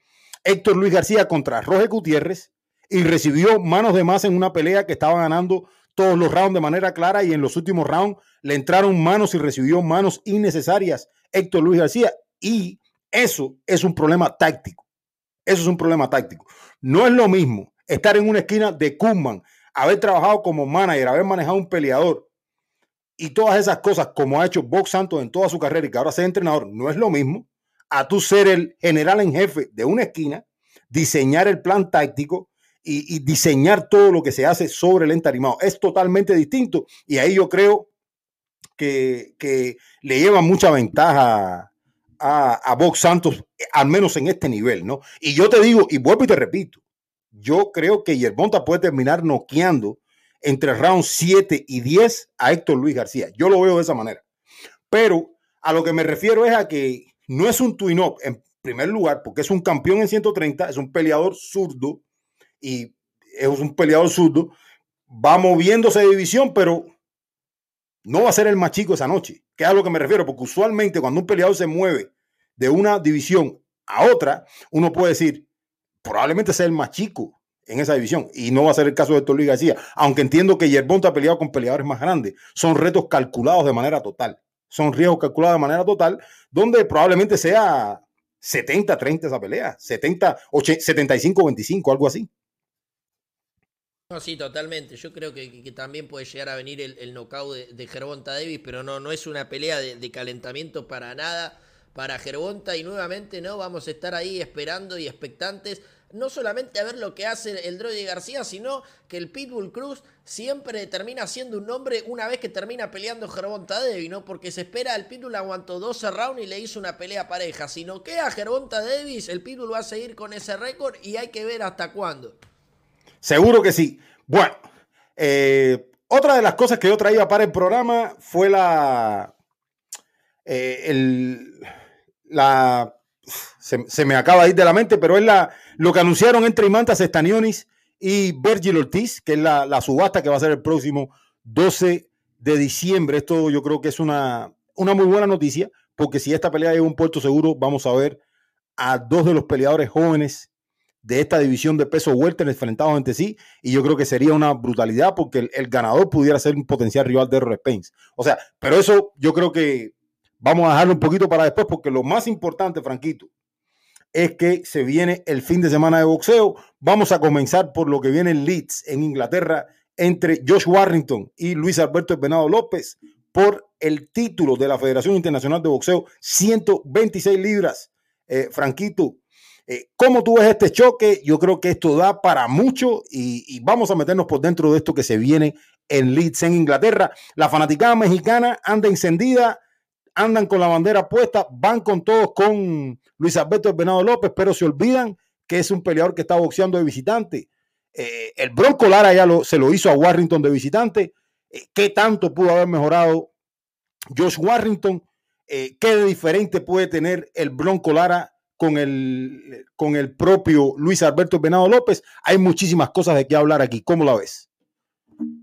Héctor Luis García contra Roger Gutiérrez y recibió manos de más en una pelea que estaba ganando todos los rounds de manera clara y en los últimos rounds le entraron manos y recibió manos innecesarias Héctor Luis García y eso es un problema táctico. Eso es un problema táctico. No es lo mismo estar en una esquina de Kuzman, haber trabajado como manager, haber manejado un peleador y todas esas cosas como ha hecho Box Santos en toda su carrera y que ahora sea entrenador, no es lo mismo a tú ser el general en jefe de una esquina, diseñar el plan táctico y, diseñar todo lo que se hace sobre el entarimado. Es totalmente distinto y ahí yo creo que, le lleva mucha ventaja a, a Box Santos, al menos en este nivel, ¿no? Y yo te digo, y vuelvo y te repito, yo creo que Yerbonta puede terminar noqueando entre round 7 y 10 a Héctor Luis García. Yo lo veo de esa manera. Pero a lo que me refiero es a que no es un twin-up en primer lugar, porque es un campeón en 130, es un peleador zurdo y es un peleador zurdo. Va moviéndose de división, pero no va a ser el más chico esa noche. Que es a lo que me refiero, porque usualmente cuando un peleador se mueve de una división a otra, uno puede decir, probablemente sea el más chico en esa división. Y no va a ser el caso de Luis García, aunque entiendo que Yerbonta ha peleado con peleadores más grandes. Son retos calculados de manera total. Son riesgos calculados de manera total, donde probablemente sea 70-30 esa pelea, 70, 75-25, algo así. No, sí, totalmente. Yo creo que, también puede llegar a venir el, el knockout de, de Davis, pero no, no es una pelea de calentamiento para nada para Gervonta y nuevamente no vamos a estar ahí esperando y expectantes no solamente a ver lo que hace el Droide García, sino que el Pitbull Cruz siempre termina siendo un nombre una vez que termina peleando Devi, ¿no? Porque se espera, el Pitbull aguantó 12 rounds y le hizo una pelea pareja. Si no queda Gervonta Davis, el Pitbull va a seguir con ese récord y hay que ver hasta cuándo. Seguro que sí. Bueno, eh, otra de las cosas que yo traía para el programa fue la. Eh, el, la se, me acaba de ir de la mente, pero es la, lo que anunciaron entre Imantas Estanionis y Virgil Ortiz, que es la, subasta que va a ser el próximo 12 de diciembre. Esto yo creo que es una, una muy buena noticia, porque si esta pelea llega a un puerto seguro, vamos a ver a dos de los peleadores jóvenes de esta división de peso welter enfrentados entre sí, y yo creo que sería una brutalidad porque el, ganador pudiera ser un potencial rival de Errol Spence. O sea, pero eso yo creo que Vamos a dejarlo un poquito para después porque lo más importante, Franquito, es que se viene el fin de semana de boxeo. Vamos a comenzar por lo que viene en Leeds, en Inglaterra, entre Josh Warrington y Luis Alberto Venado López por el título de la Federación Internacional de Boxeo, 126 libras. Eh, Franquito, eh, ¿cómo tú ves este choque? Yo creo que esto da para mucho y, y, vamos a meternos por dentro de esto que se viene en Leeds, en Inglaterra. La fanaticada mexicana anda encendida andan con la bandera puesta, van con todos con Luis Alberto Venado López, pero se olvidan que es un peleador que está boxeando de visitante. Eh, el Bronco Lara ya lo, se lo hizo a Warrington de visitante. Eh, ¿Qué tanto pudo haber mejorado Josh Warrington? Eh, ¿Qué diferente puede tener el Bronco Lara con el, con el propio Luis Alberto Venado López? Hay muchísimas cosas de qué hablar aquí. ¿Cómo la ves?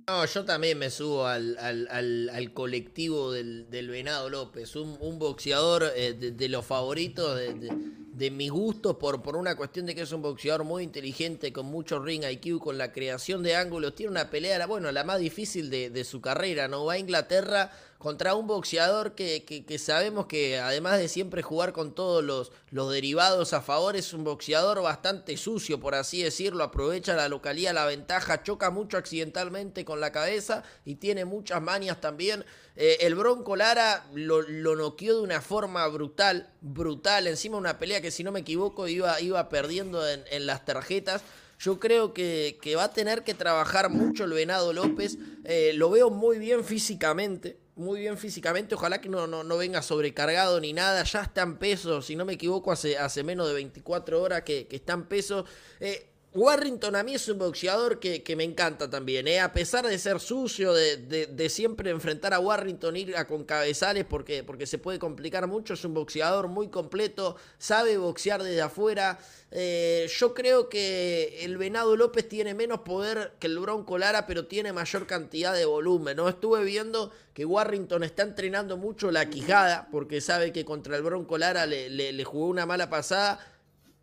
No, yo también me subo al, colectivo del, Venado López, un, boxeador eh, de, los favoritos, de, de, mis gustos, por, por una cuestión de que es un boxeador muy inteligente, con mucho ring IQ, con la creación de ángulos, tiene una pelea, bueno, la más difícil de, su carrera, ¿no? Va a Inglaterra contra un boxeador que, que, sabemos que además de siempre jugar con todos los, los derivados a favor, es un boxeador bastante sucio, por así decirlo, aprovecha la localidad, la ventaja, choca mucho accidentalmente con la cabeza y tiene muchas manias también. Eh, el Bronco Lara lo, lo noqueó de una forma brutal, brutal, encima una pelea que si no me equivoco iba, iba perdiendo en, en las tarjetas. Yo creo que, que, va a tener que trabajar mucho el Venado López. Eh, lo veo muy bien físicamente muy bien físicamente. Ojalá que no, no, venga sobrecargado ni nada. Ya está en peso, si no me equivoco, hace, hace menos de 24 horas que, que está en peso. Eh, Warrington a mí es un boxeador que, me encanta también, ¿eh? a pesar de ser sucio, de, siempre enfrentar a Warrington, ir a con cabezales porque, porque se puede complicar mucho, es un boxeador muy completo, sabe boxear desde afuera. Eh, yo creo que el Venado López tiene menos poder que el Bronco Lara, pero tiene mayor cantidad de volumen. ¿no? Estuve viendo que Warrington está entrenando mucho la quijada, porque sabe que contra el Bronco Lara le, le jugó una mala pasada,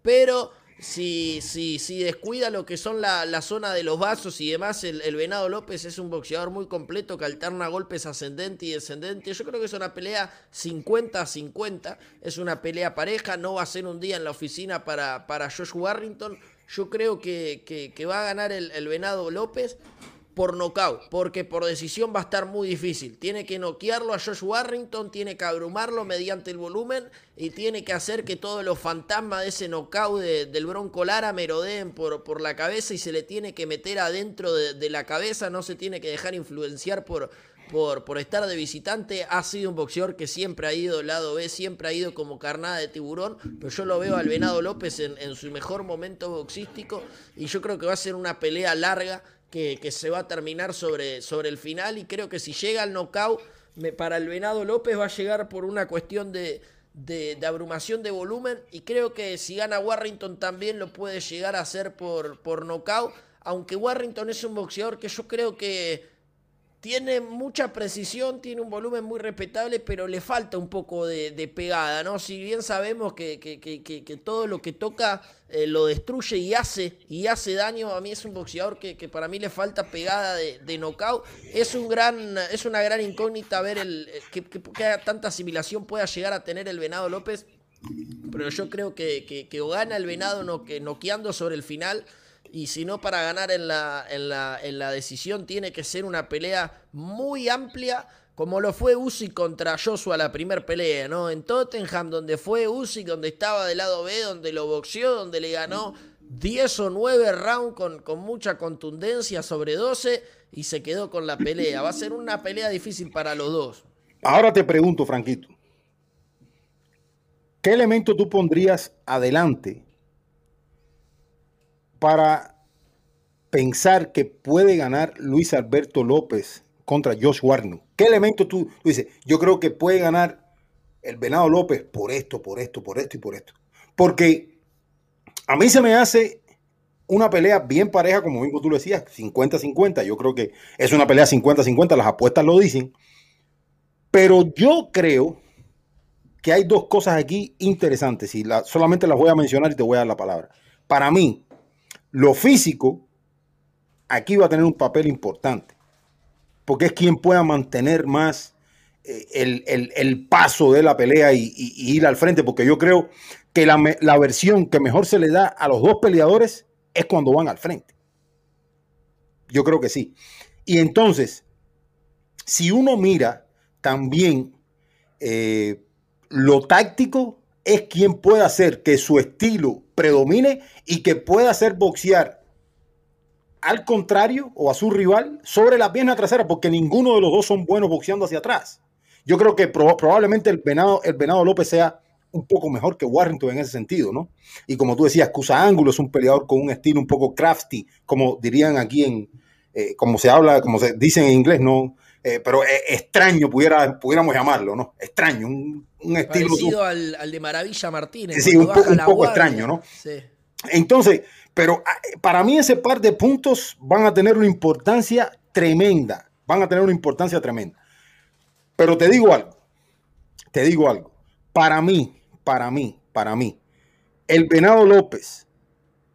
pero si, si, si descuida lo que son la, zona de los vasos y demás, el, Venado López es un boxeador muy completo que alterna golpes ascendente y descendente. Yo creo que es una pelea 50-50, es una pelea pareja, no va a ser un día en la oficina para, para Josh Warrington. Yo creo que, que, va a ganar el, el Venado López por nocaut, porque por decisión va a estar muy difícil. Tiene que noquearlo a Josh Warrington, tiene que abrumarlo mediante el volumen y tiene que hacer que todos los fantasmas de ese nocaut del Bronco Lara merodeen por, por la cabeza y se le tiene que meter adentro de, la cabeza, no se tiene que dejar influenciar por, por, por, estar de visitante. Ha sido un boxeador que siempre ha ido lado B, siempre ha ido como carnada de tiburón, pero yo lo veo al Venado López en, en su mejor momento boxístico y yo creo que va a ser una pelea larga que, se va a terminar sobre, sobre el final. Y creo que si llega al knockout para el Venado López va a llegar por una cuestión de, de, abrumación de volumen. Y creo que si gana Warrington también lo puede llegar a hacer por, por knockout, aunque Warrington es un boxeador que yo creo que tiene mucha precisión, tiene un volumen muy respetable, pero le falta un poco de, pegada, ¿no? Si bien sabemos que, que, todo lo que toca eh, lo destruye y hace, y hace daño, a mí es un boxeador que, para mí le falta pegada de, de knockout. Es, un gran, es una gran incógnita ver el, que, tanta asimilación pueda llegar a tener el Venado López, pero yo creo que, o gana el Venado no, noqueando sobre el final y si no para ganar en la, en, la, en la decisión tiene que ser una pelea muy amplia como lo fue Usyk contra Joshua la primer pelea, ¿no? En Tottenham, donde fue Usyk, donde estaba del lado B, donde lo boxeó, donde le ganó 10 o 9 rounds con, con mucha contundencia sobre 12 y se quedó con la pelea. Va a ser una pelea difícil para los dos. Ahora te pregunto, Franquito, ¿qué elemento tú pondrías adelante para pensar que puede ganar Luis Alberto López contra Josh Warner? ¿Qué elemento tú, dices? Yo creo que puede ganar el Venado López por esto, por esto, por esto y por esto. Porque a mí se me hace una pelea bien pareja, como mismo tú lo decías, 50-50. Yo creo que es una pelea 50-50, las apuestas lo dicen. Pero yo creo que hay dos cosas aquí interesantes y solamente las voy a mencionar y te voy a dar la palabra. Para mí, lo físico aquí va a tener un papel importante, porque es quien pueda mantener más eh, el, paso de la pelea y, ir al frente, porque yo creo que la, la versión que mejor se le da a los dos peleadores es cuando van al frente. Yo creo que sí. Y entonces, si uno mira también eh, lo táctico, es quien puede hacer que su estilo predomine y que pueda hacer boxear al contrario o a su rival sobre la pierna trasera, porque ninguno de los dos son buenos boxeando hacia atrás. Yo creo que probablemente el venado, el venado López sea un poco mejor que Warrington en ese sentido, ¿no? Y como tú decías, Cusa Ángulo es un peleador con un estilo un poco crafty, como dirían aquí en, eh, como se habla, como se dice en inglés, ¿no? Eh, pero extraño pudiera, pudiéramos llamarlo, ¿no? Extraño, un, estilo. Parecido al, al, de Maravilla Martínez. Sí, un, poco, extraño, ¿no? Sí. Entonces, pero ah, para mí ese par de puntos van a tener una importancia tremenda, van a tener una importancia tremenda. Pero te digo algo, te digo algo, para mí, para mí, para mí, el Venado López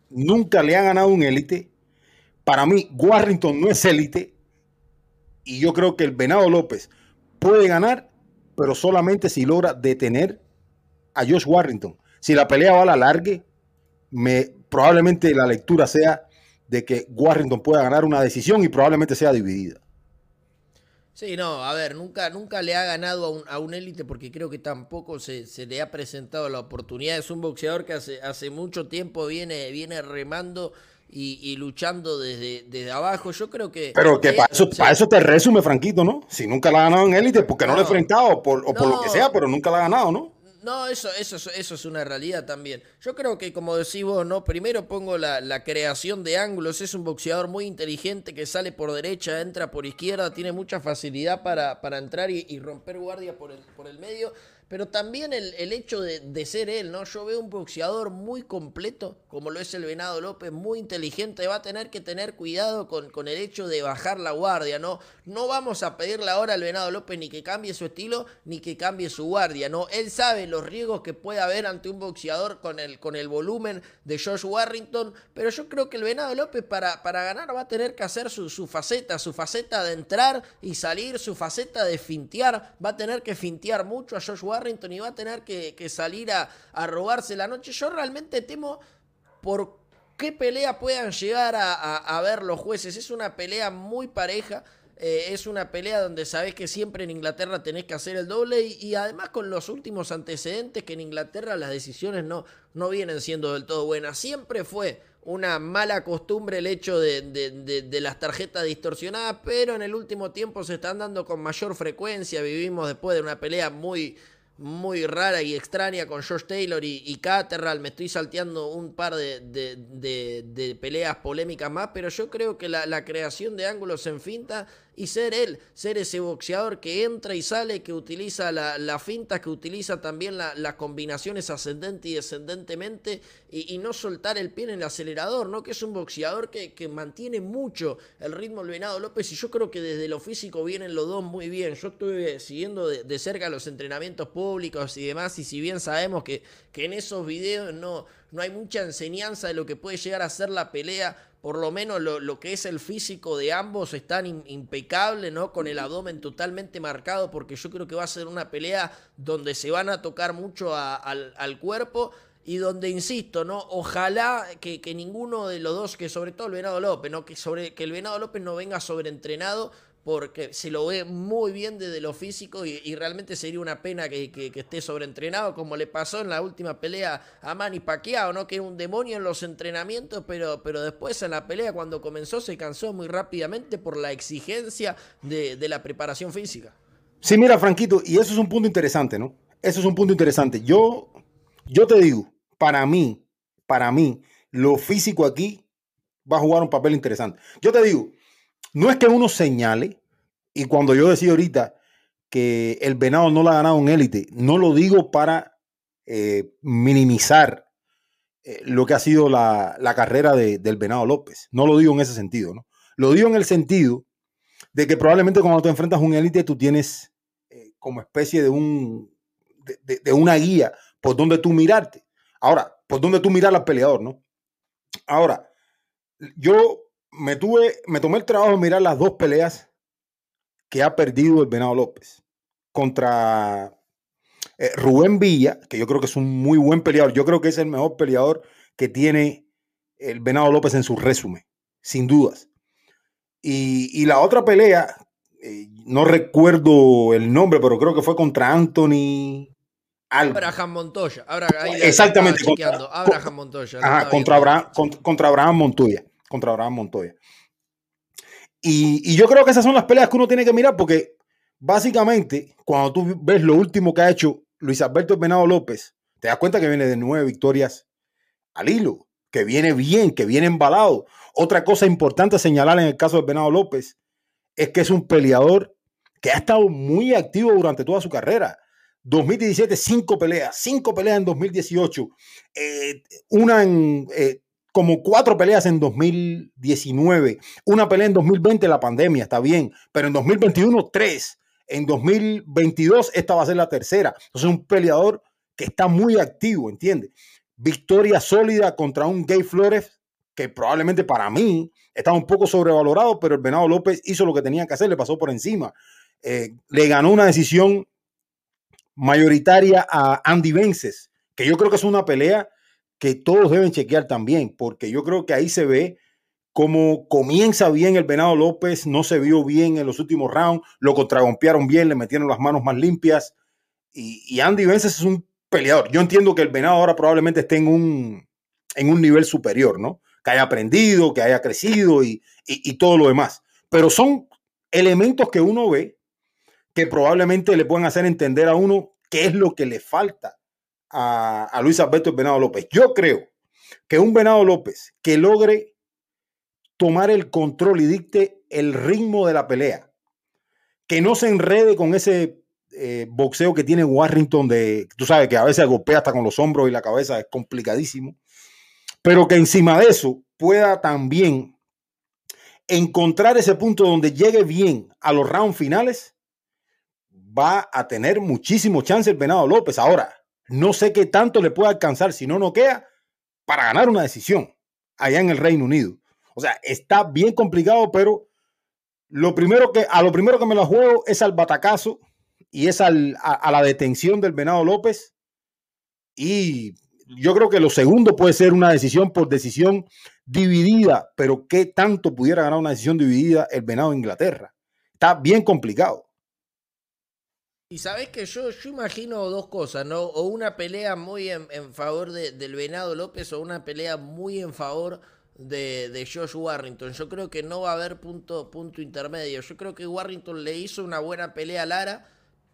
nunca le ha ganado un élite. Para mí, Warrington no es élite y yo creo que el Venado López puede ganar, pero solamente si logra detener a Josh Warrington. Si la pelea va a la largue, me, probablemente la lectura sea de que Warrington pueda ganar una decisión y probablemente sea dividida. Sí, no, a ver, nunca, nunca le ha ganado a un, élite porque creo que tampoco se, le ha presentado la oportunidad. Es un boxeador que hace, hace mucho tiempo viene, viene remando y, luchando desde, desde abajo. Yo creo que. Pero que para, eso, para eso te resume, Franquito, ¿no? Si nunca la ha ganado en élite, porque no, lo ha enfrentado, por, o por lo que sea, pero nunca la ha ganado, ¿no? No, eso, eso, eso es una realidad también. Yo creo que, como decís vos, ¿no? Primero pongo la, creación de ángulos. Es un boxeador muy inteligente que sale por derecha, entra por izquierda, tiene mucha facilidad para, para entrar y, romper guardia por el, por el medio pero también el, hecho de, ser él, ¿no? Yo veo un boxeador muy completo, como lo es el Venado López, muy inteligente, va a tener que tener cuidado con, con, el hecho de bajar la guardia, ¿no? No vamos a pedirle ahora al Venado López ni que cambie su estilo, ni que cambie su guardia, ¿no? Él sabe los riesgos que puede haber ante un boxeador con el, con el volumen de Josh Warrington, pero yo creo que el Venado López para, para ganar va a tener que hacer su, su faceta, su faceta de entrar y salir, su faceta de fintear, va a tener que fintear mucho a Josh Warrington Warrington y va a tener que, salir a, robarse la noche. Yo realmente temo por qué pelea puedan llegar a, ver los jueces. Es una pelea muy pareja. Eh, es una pelea donde sabes que siempre en Inglaterra tenés que hacer el doble y, además con los últimos antecedentes que en Inglaterra las decisiones no, no vienen siendo del todo buenas. Siempre fue una mala costumbre el hecho de, las tarjetas distorsionadas, pero en el último tiempo se están dando con mayor frecuencia. Vivimos después de una pelea muy, muy rara y extraña con George Taylor y, y Caterral. Me estoy salteando un par de, de, peleas polémicas más, pero yo creo que la, la creación de ángulos en finta y ser él, ser ese boxeador que entra y sale, que utiliza la, la finta, que utiliza también las combinaciones ascendente y descendentemente y, no soltar el pie en el acelerador, ¿no? Que es un boxeador que, que mantiene mucho el ritmo del Venado López y yo creo que desde lo físico vienen los dos muy bien. Yo estuve siguiendo de, cerca los entrenamientos públicos y demás y si bien sabemos que, que en esos videos no, no hay mucha enseñanza de lo que puede llegar a ser la pelea, por lo menos lo, que es el físico de ambos están impecable, ¿no? Con el abdomen totalmente marcado, porque yo creo que va a ser una pelea donde se van a tocar mucho al, cuerpo y donde, insisto, ¿no? Ojalá que, que, ninguno de los dos, que sobre todo el Venado López, ¿no? Que, sobre, que el Venado López no venga sobreentrenado porque se lo ve muy bien desde lo físico y, realmente sería una pena que, esté sobreentrenado, como le pasó en la última pelea a Manny Pacquiao, ¿no? que era un demonio en los entrenamientos, pero, pero después en la pelea cuando comenzó se cansó muy rápidamente por la exigencia de, la preparación física. Sí, mira, Franquito, y eso es un punto interesante, ¿no? Eso es un punto interesante. Yo, yo te digo, para mí, para mí, lo físico aquí va a jugar un papel interesante. Yo te digo, no es que uno señale, y cuando yo decía ahorita que el venado no lo ha ganado en élite, no lo digo para eh, minimizar eh, lo que ha sido la, carrera del venado López. No lo digo en ese sentido, ¿no? Lo digo en el sentido de que probablemente cuando te enfrentas a un élite, tú tienes eh, como especie de un de, una guía por donde tú mirarte. Ahora, por donde tú mirar al peleador, ¿no? Ahora, yo me tuve, me tomé el trabajo de mirar las dos peleas que ha perdido el Venado López contra eh, Rubén Villa, que yo creo que es un muy buen peleador. Yo creo que es el mejor peleador que tiene el Venado López en su resumen, sin dudas. Y, la otra pelea, eh, no recuerdo el nombre, pero creo que fue contra Anthony. Abraham Montoya. Exactamente. Contra, Abraham Montoya. contra, Abraham, contra Abraham Montoya contra Abraham Montoya. Y, yo creo que esas son las peleas que uno tiene que mirar porque básicamente cuando tú ves lo último que ha hecho Luis Alberto Venado López, te das cuenta que viene de nueve victorias al hilo, que viene bien, que viene embalado. Otra cosa importante señalar en el caso de Venado López es que es un peleador que ha estado muy activo durante toda su carrera. 2017, cinco peleas, cinco peleas en 2018, eh, una en eh, como cuatro peleas en 2019, una pelea en 2020, la pandemia, está bien, pero en 2021, tres. En 2022, esta va a ser la tercera. Entonces, un peleador que está muy activo, ¿entiendes? Victoria sólida contra un Gay Flores que probablemente para mí está un poco sobrevalorado, pero el Venado López hizo lo que tenía que hacer, le pasó por encima. Eh, le ganó una decisión mayoritaria a Andy Vences, que yo creo que es una pelea que todos deben chequear también, porque yo creo que ahí se ve cómo comienza bien el Venado López, no se vio bien en los últimos rounds, lo contragompearon bien, le metieron las manos más limpias. Y, Andy Vences es un peleador. Yo entiendo que el Venado ahora probablemente esté en un, en un nivel superior, ¿no? Que haya aprendido, que haya crecido y, y todo lo demás. Pero son elementos que uno ve que probablemente le pueden hacer entender a uno qué es lo que le falta a, Luis Alberto Venado López. Yo creo que un Venado López que logre tomar el control y dicte el ritmo de la pelea, que no se enrede con ese eh, boxeo que tiene Warrington de, tú sabes que a veces golpea hasta con los hombros y la cabeza, es complicadísimo, pero que encima de eso pueda también encontrar ese punto donde llegue bien a los rounds finales, va a tener muchísimo chance el Venado López. Ahora, no sé qué tanto le puede alcanzar si no noquea para ganar una decisión allá en el Reino Unido. O sea, está bien complicado, pero lo primero que, a lo primero que me lo juego es al batacazo y es a, la detención del Venado López. Y yo creo que lo segundo puede ser una decisión por decisión dividida, pero ¿qué tanto pudiera ganar una decisión dividida el Venado de Inglaterra? Está bien complicado. Y sabes que yo, yo imagino dos cosas, ¿no? O una pelea muy en, favor del Venado López o una pelea muy en favor de, de, Josh Warrington. Yo creo que no va a haber punto, punto intermedio. Yo creo que Warrington le hizo una buena pelea a Lara,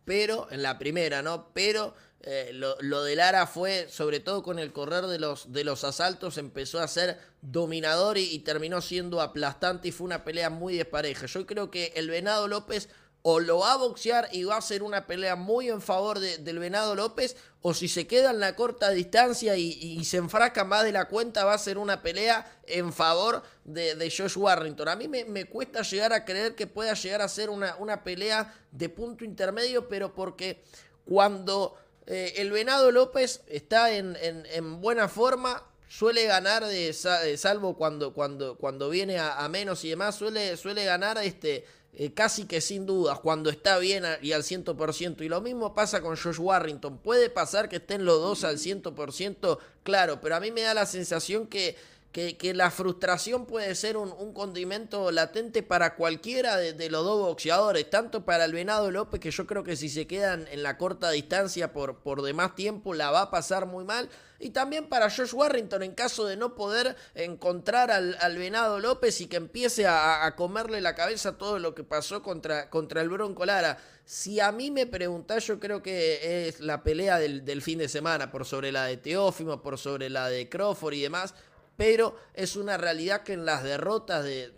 pero en la primera, ¿no? Pero eh, lo, de Lara fue, sobre todo con el correr de los, de los asaltos, empezó a ser dominador y, y terminó siendo aplastante y fue una pelea muy despareja. Yo creo que el Venado López o lo va a boxear y va a ser una pelea muy en favor del Venado López, o si se queda en la corta distancia y, se enfraca más de la cuenta, va a ser una pelea en favor de, Josh Warrington. A mí me, cuesta llegar a creer que pueda llegar a ser una, una pelea de punto intermedio, pero porque cuando eh, el Venado López está en, buena forma, suele ganar de, salvo cuando, cuando, cuando viene a, a, menos y demás, suele, suele ganar este eh, casi que sin dudas, cuando está bien y al 100%. Y lo mismo pasa con Josh Warrington. Puede pasar que estén los dos al 100%, claro, pero a mí me da la sensación que, que, la frustración puede ser un, condimento latente para cualquiera de, los dos boxeadores, tanto para el Venado López, que yo creo que si se quedan en la corta distancia por, por demás tiempo la va a pasar muy mal, y también para Josh Warrington en caso de no poder encontrar al, Venado López y que empiece a, comerle la cabeza todo lo que pasó contra, contra el Bronco Lara. Si a mí me preguntás, yo creo que es la pelea del, fin de semana, por sobre la de Teófimo, por sobre la de Crawford y demás pero es una realidad que en las derrotas de,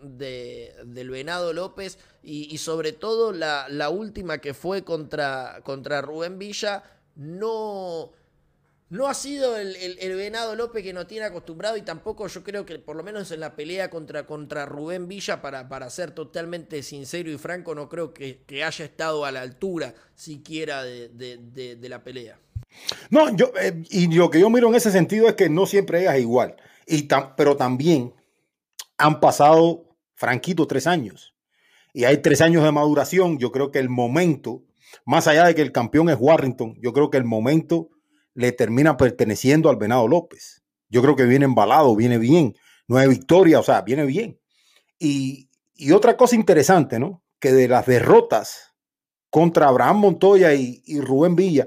del Venado López y, sobre todo la, la, última que fue contra, contra Rubén Villa, no, no ha sido el, Venado López que no tiene acostumbrado y tampoco yo creo que por lo menos en la pelea contra, contra Rubén Villa, para, para ser totalmente sincero y franco, no creo que, haya estado a la altura siquiera de, la pelea. No, yo, eh, y lo que yo miro en ese sentido es que no siempre es igual, y pero también han pasado, franquito, tres años. Y hay tres años de maduración. Yo creo que el momento, más allá de que el campeón es Warrington, yo creo que el momento le termina perteneciendo al Venado López. Yo creo que viene embalado, viene bien. No hay victoria, o sea, viene bien. Y, otra cosa interesante, ¿no? Que de las derrotas contra Abraham Montoya y, Rubén Villa,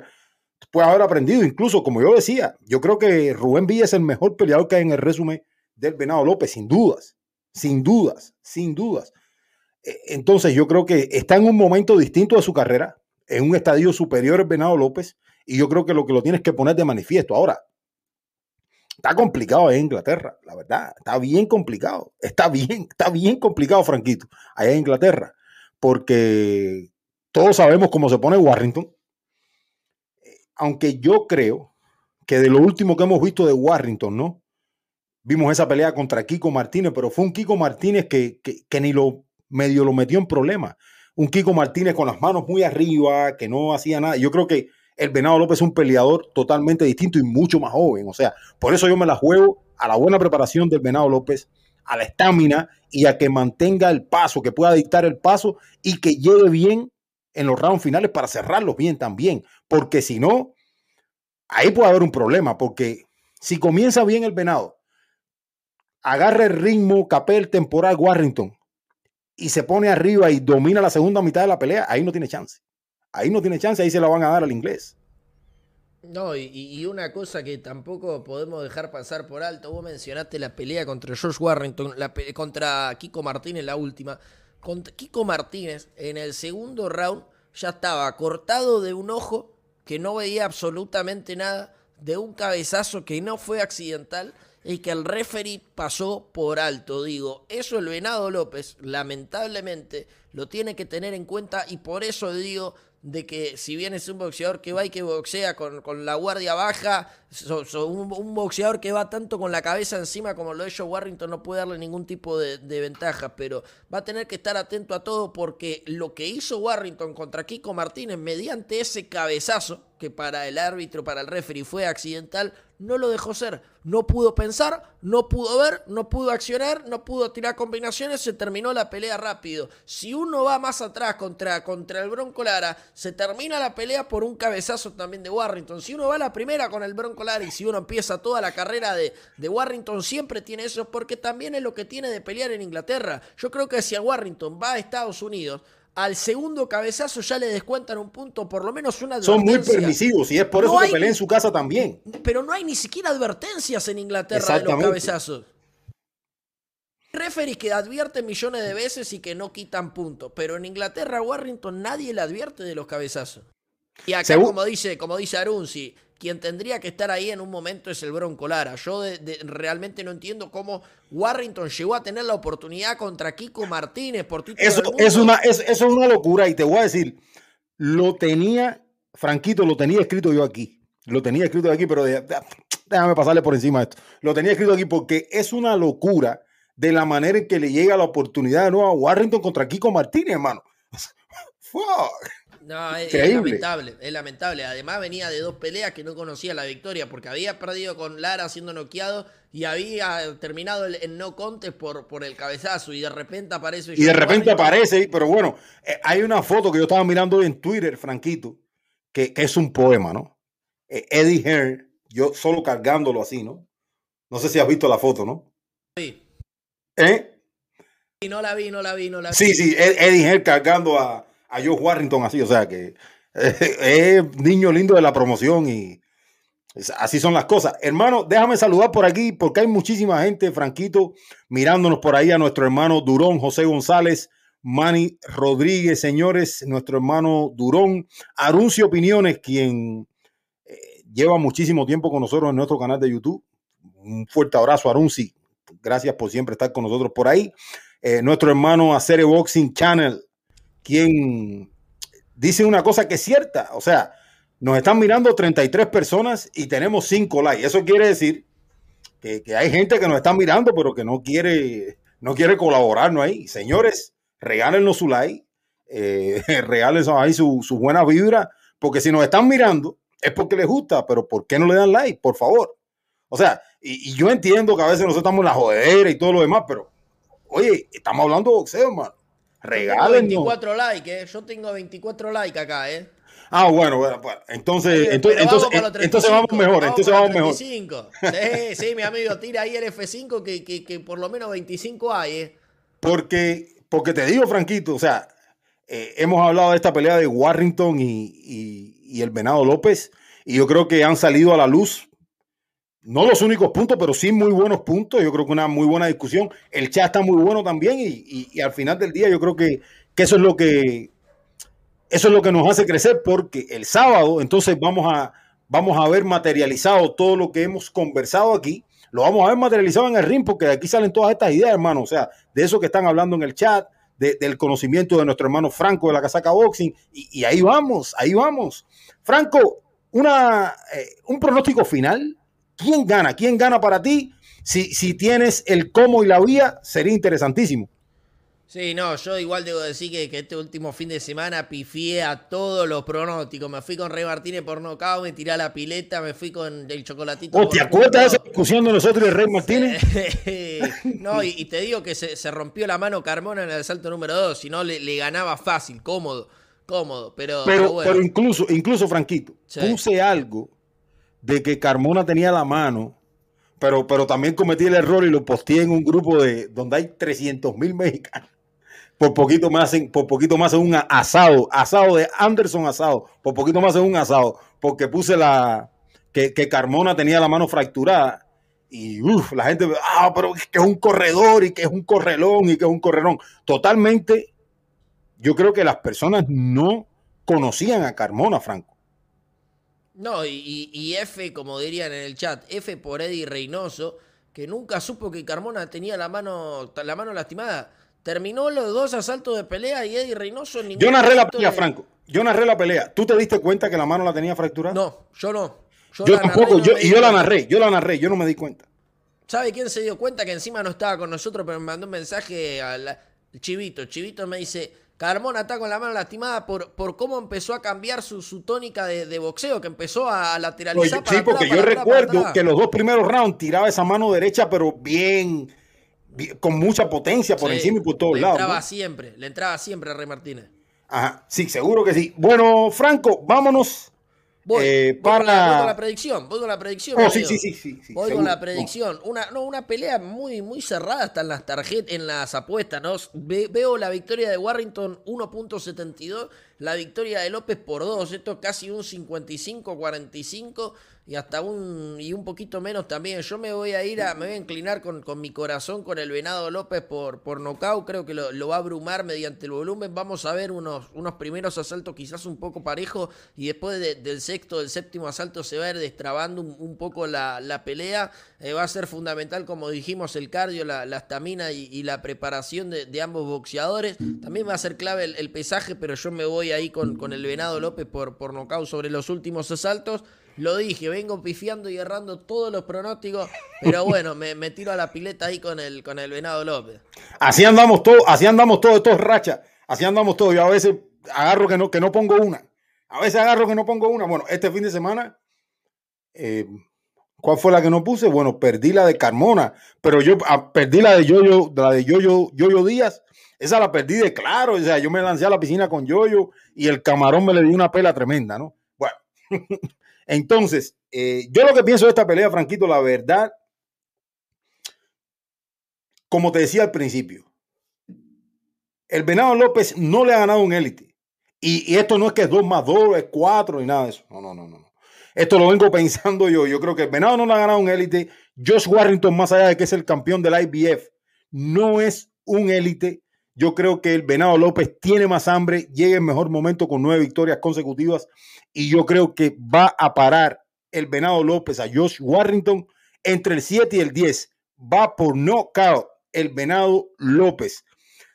puede haber aprendido. Incluso, como yo decía, yo creo que Rubén Villa es el mejor peleador que hay en el resumen del Venado López, sin dudas, sin dudas, sin dudas. E, entonces, yo creo que está en un momento distinto de su carrera, en un estadio superior el Venado López, y yo creo que lo que lo tienes que poner de manifiesto. Ahora, está complicado en Inglaterra, la verdad. Está bien complicado. Está bien, está bien complicado, Franquito, allá en Inglaterra. Porque todos sabemos cómo se pone Warrington. Aunque yo creo que de lo último que hemos visto de Warrington, ¿no? Vimos esa pelea contra Kiko Martínez, pero fue un Kiko Martínez que, que ni lo medio lo metió en problemas. Un Kiko Martínez con las manos muy arriba, que no hacía nada. Yo creo que el Venado López es un peleador totalmente distinto y mucho más joven. O sea, por eso yo me la juego a la buena preparación del Venado López, a la estamina y a que mantenga el paso, que pueda dictar el paso y que llegue bien en los rounds finales para cerrarlos bien también. Porque si no, ahí puede haber un problema. Porque si comienza bien el Venado, agarra el ritmo, capel temporal Warrington y se pone arriba y domina la segunda mitad de la pelea, ahí no tiene chance. Ahí no tiene chance, ahí se la van a dar al inglés. No, y, una cosa que tampoco podemos dejar pasar por alto, vos mencionaste la pelea contra George Warrington, la contra Kiko Martínez, la última. Kiko Martínez, en el segundo round, ya estaba cortado de un ojo, que no veía absolutamente nada, de un cabezazo que no fue accidental y que el referee pasó por alto. Digo, eso el Venado López, lamentablemente, lo tiene que tener en cuenta y por eso digo de que si bien es un boxeador que va y que boxea con, con la guardia baja, un, boxeador que va tanto con la cabeza encima como lo hecho Warrington no puede darle ningún tipo de, de, ventaja, pero va a tener que estar atento a todo porque lo que hizo Warrington contra Kiko Martínez mediante ese cabezazo, que para el árbitro, para el referee fue accidental, no lo dejó ser. No pudo pensar, no pudo ver, no pudo accionar, no pudo tirar combinaciones, se terminó la pelea rápido. Si uno va más atrás contra, contra el Bronco Lara, se termina la pelea por un cabezazo también de Warrington. Si uno va a la primera con el Bronco Y si uno empieza toda la carrera de, de Warrington, siempre tiene eso, porque también es lo que tiene de pelear en Inglaterra. Yo creo que si a Warrington va a Estados Unidos, al segundo cabezazo ya le descuentan un punto, por lo menos una Son muy permisivos y es por eso que pelea en su casa también. Pero no hay ni siquiera advertencias en Inglaterra de los cabezazos. Referees que advierten millones de veces y que no quitan puntos, pero en Inglaterra, Warrington, nadie le advierte de los cabezazos. Y acá, como dice, como dice Arunzi, quien tendría que estar ahí en un momento es el Bronco Lara. Yo realmente no entiendo cómo Warrington llegó a tener la oportunidad contra Kiko Martínez por título eso, Es una, eso es una locura y te voy a decir, lo tenía, Franquito, lo tenía escrito yo aquí. Lo tenía escrito aquí, pero déjame pasarle por encima de esto. Lo tenía escrito aquí porque es una locura de la manera en que le llega la oportunidad de nuevo a Warrington contra Kiko Martínez, hermano. Fuck. No, es, lamentable, es lamentable. Además venía de dos peleas que no conocía la victoria, porque había perdido con Lara siendo noqueado y había terminado el, no contest por, por el cabezazo y de repente aparece. Y de repente aparece, pero bueno, eh, hay una foto que yo estaba mirando en Twitter, Franquito, que, es un poema, ¿no? Eh, Eddie Hearn, yo solo cargándolo así, ¿no? No sé si has visto la foto, ¿no? Sí. ¿Eh? Y no la vi, no la vi, no la vi. Sí, sí, Eddie Hearn cargando a, a Joe Warrington así, o sea que es niño lindo de la promoción y así son las cosas. Hermano, déjame saludar por aquí porque hay muchísima gente, Franquito, mirándonos por ahí a nuestro hermano Durón, José González, Manny Rodríguez, señores, nuestro hermano Durón, Aruncio Opiniones, quien eh, lleva muchísimo tiempo con nosotros en nuestro canal de YouTube. Un fuerte abrazo, Arunci. Gracias por siempre estar con nosotros por ahí. Eh, nuestro hermano Acere Boxing Channel, quien dice una cosa que es cierta. O sea, nos están mirando 33 personas y tenemos 5 likes. Eso quiere decir que, hay gente que nos está mirando, pero que no quiere, no quiere colaborarnos ahí. Señores, regálenos su like, eh, ahí su, su, buena vibra, porque si nos están mirando es porque les gusta, pero ¿por qué no le dan like? Por favor. O sea, y, yo entiendo que a veces nosotros estamos en la jodera y todo lo demás, pero oye, estamos hablando de boxeo, hermano. Regalen. 24 likes, ¿eh? Yo tengo 24 likes acá, ¿eh? Ah, bueno, bueno, entonces, entonces, entonces, vamos mejor, entonces vamos mejor. Sí, sí, mi amigo, tira ahí el F5 que, que, que, por lo menos 25 hay, ¿eh? Porque, porque te digo, Franquito, o sea, eh, hemos hablado de esta pelea de Warrington y, y, y el Venado López, y yo creo que han salido a la luz no los únicos puntos, pero sí muy buenos puntos. Yo creo que una muy buena discusión. El chat está muy bueno también y, al final del día yo creo que, eso es lo que eso es lo que nos hace crecer porque el sábado entonces vamos a vamos a ver materializado todo lo que hemos conversado aquí. Lo vamos a ver materializado en el ring porque de aquí salen todas estas ideas, hermano. O sea, de eso que están hablando en el chat, del conocimiento de nuestro hermano Franco de la Casaca Boxing. Y, ahí vamos, ahí vamos. Franco, una, eh, un pronóstico final ¿Quién gana? ¿Quién gana para ti? Si, si tienes el cómo y la vía, sería interesantísimo. Sí, no, yo igual debo decir que, este último fin de semana pifié a todos los pronósticos. Me fui con Rey Martínez por nocao, me tiré a la pileta, me fui con el chocolatito. Oh, ¿Te acuerdas de esa discusión de nosotros y Rey Martínez? no, y, te digo que se, rompió la mano Carmona en el salto número 2, si no le, ganaba fácil, cómodo, cómodo. Pero, pero, pero, incluso, incluso, Franquito, puse algo de que Carmona tenía la mano, pero, pero también cometí el error y lo posteé en un grupo de donde hay 300 mil mexicanos. Por poquito más por poquito más en un asado, asado de Anderson asado, por poquito más en un asado, porque puse la que, que Carmona tenía la mano fracturada y uf, la gente, ah, pero que es un corredor y que es un correlón y que es un correlón. Totalmente, yo creo que las personas no conocían a Carmona, Franco. No, y, F, como dirían en el chat, F por Eddie Reynoso, que nunca supo que Carmona tenía la mano, la mano lastimada. Terminó los dos asaltos de pelea y Eddie Reynoso en Yo narré la pelea, Franco. Yo narré la pelea. ¿Tú te diste cuenta que la mano la tenía fracturada? No, yo no. Yo, tampoco, y yo la narré, yo la narré, yo no me di cuenta. ¿Sabe quién se dio cuenta que encima no estaba con nosotros, pero me mandó un mensaje al Chivito? Chivito me dice, Carmona está con la mano lastimada por, por cómo empezó a cambiar su, su tónica de, boxeo, que empezó a lateralizar. sí, porque yo recuerdo que los dos primeros rounds tiraba esa mano derecha, pero bien, con mucha potencia por encima y por todos lados. Le entraba siempre, le entraba siempre a Rey Martínez. Ajá, sí, seguro que sí. Bueno, Franco, vámonos Voy, eh, para... con la, predicción, voy con la predicción. Oh, sí, sí, sí, sí, voy con la predicción. Una, no, una pelea muy, muy cerrada hasta en las tarjetas, en las apuestas, ¿no? veo la victoria de Warrington 1.72, la victoria de López por 2, esto es casi un 55-45 y hasta un y un poquito menos también. Yo me voy a ir a, me voy a inclinar con, con mi corazón con el Venado López por, por nocaut. Creo que lo, va a abrumar mediante el volumen. Vamos a ver unos, unos primeros asaltos quizás un poco parejos y después del sexto, del séptimo asalto se va a ir destrabando un, poco la, pelea. Eh, va a ser fundamental, como dijimos, el cardio, la estamina y, la preparación de, ambos boxeadores. También va a ser clave el, pesaje, pero yo me voy ahí con, con el Venado López por, por nocaut sobre los últimos asaltos. Lo dije, vengo pifiando y errando todos los pronósticos, pero bueno, me, tiro a la pileta ahí con el, con el Venado López. Así andamos todos, así andamos todos, estos rachas, así andamos todos. Yo a veces agarro que no, que no pongo una. A veces agarro que no pongo una. Bueno, este fin de semana, eh, ¿cuál fue la que no puse? Bueno, perdí la de Carmona, pero yo ah, perdí la de Yoyo, la de Yoyo, Yoyo Díaz. Esa la perdí de claro. O sea, yo me lancé a la piscina con Yoyo y el camarón me le dio una pela tremenda, ¿no? Bueno. Entonces, eh, yo lo que pienso de esta pelea, Franquito, la verdad, como te decía al principio, el Venado López no le ha ganado un élite. Y, esto no es que es 2 más 2, es 4 ni nada de eso. No, no, no, no. Esto lo vengo pensando yo. Yo creo que el Venado no le ha ganado un élite. Josh Warrington, más allá de que es el campeón del IBF, no es un élite. Yo creo que el Venado López tiene más hambre, llega en mejor momento con nueve victorias consecutivas y yo creo que va a parar el Venado López a Josh Warrington entre el 7 y el 10. Va por knockout el Venado López.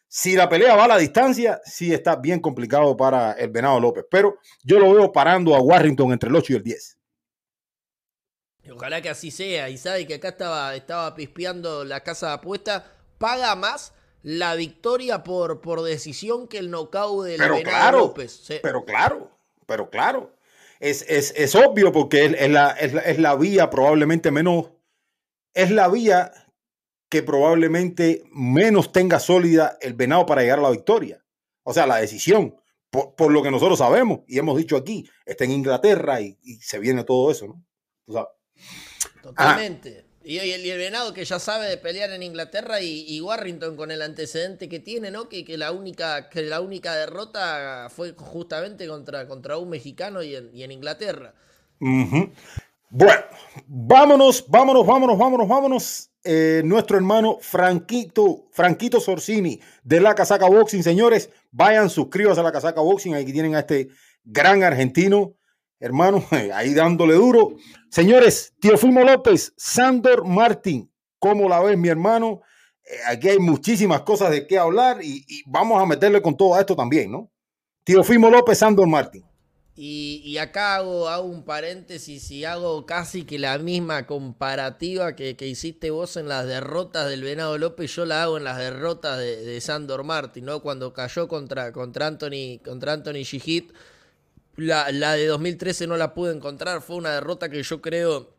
Si la pelea va a la distancia, sí está bien complicado para el Venado López, pero yo lo veo parando a Warrington entre el 8 y el 10. Ojalá que así sea. Y sabe que acá estaba, estaba pispeando la casa de apuesta. Paga más la victoria por, por decisión que el knockout del Venado López. Pero claro, pero claro, es, es, obvio porque es, la, es, la, vía probablemente menos, es la vía que probablemente menos tenga sólida el venado para llegar a la victoria. O sea, la decisión, por, lo que nosotros sabemos y hemos dicho aquí, está en Inglaterra y, se viene todo eso, ¿no? Totalmente. Y, el, venado que ya sabe de pelear en Inglaterra y, Warrington con el antecedente que tiene, ¿no? Que, que, la, única, que la única derrota fue justamente contra, contra un mexicano y en, Inglaterra. Bueno, vámonos, vámonos, vámonos, vámonos, vámonos. Eh, nuestro hermano Franquito, Franquito Sorsini de la Casaca Boxing. Señores, vayan, suscríbanse a la Casaca Boxing. Aquí tienen a este gran argentino hermano, ahí dándole duro. Señores, Teofimo López, Sandor Martín, ¿cómo la ves, mi hermano? Eh, aquí hay muchísimas cosas de qué hablar y, vamos a meterle con todo esto también, ¿no? Teofimo López, Sandor Martín. Y, acá hago, hago, un paréntesis y hago casi que la misma comparativa que, hiciste vos en las derrotas del Venado López, yo la hago en las derrotas de, Sandor Martín, ¿no? Cuando cayó contra, contra Anthony, contra Anthony Gigit la, la, de 2013 no la pude encontrar. Fue una derrota que yo creo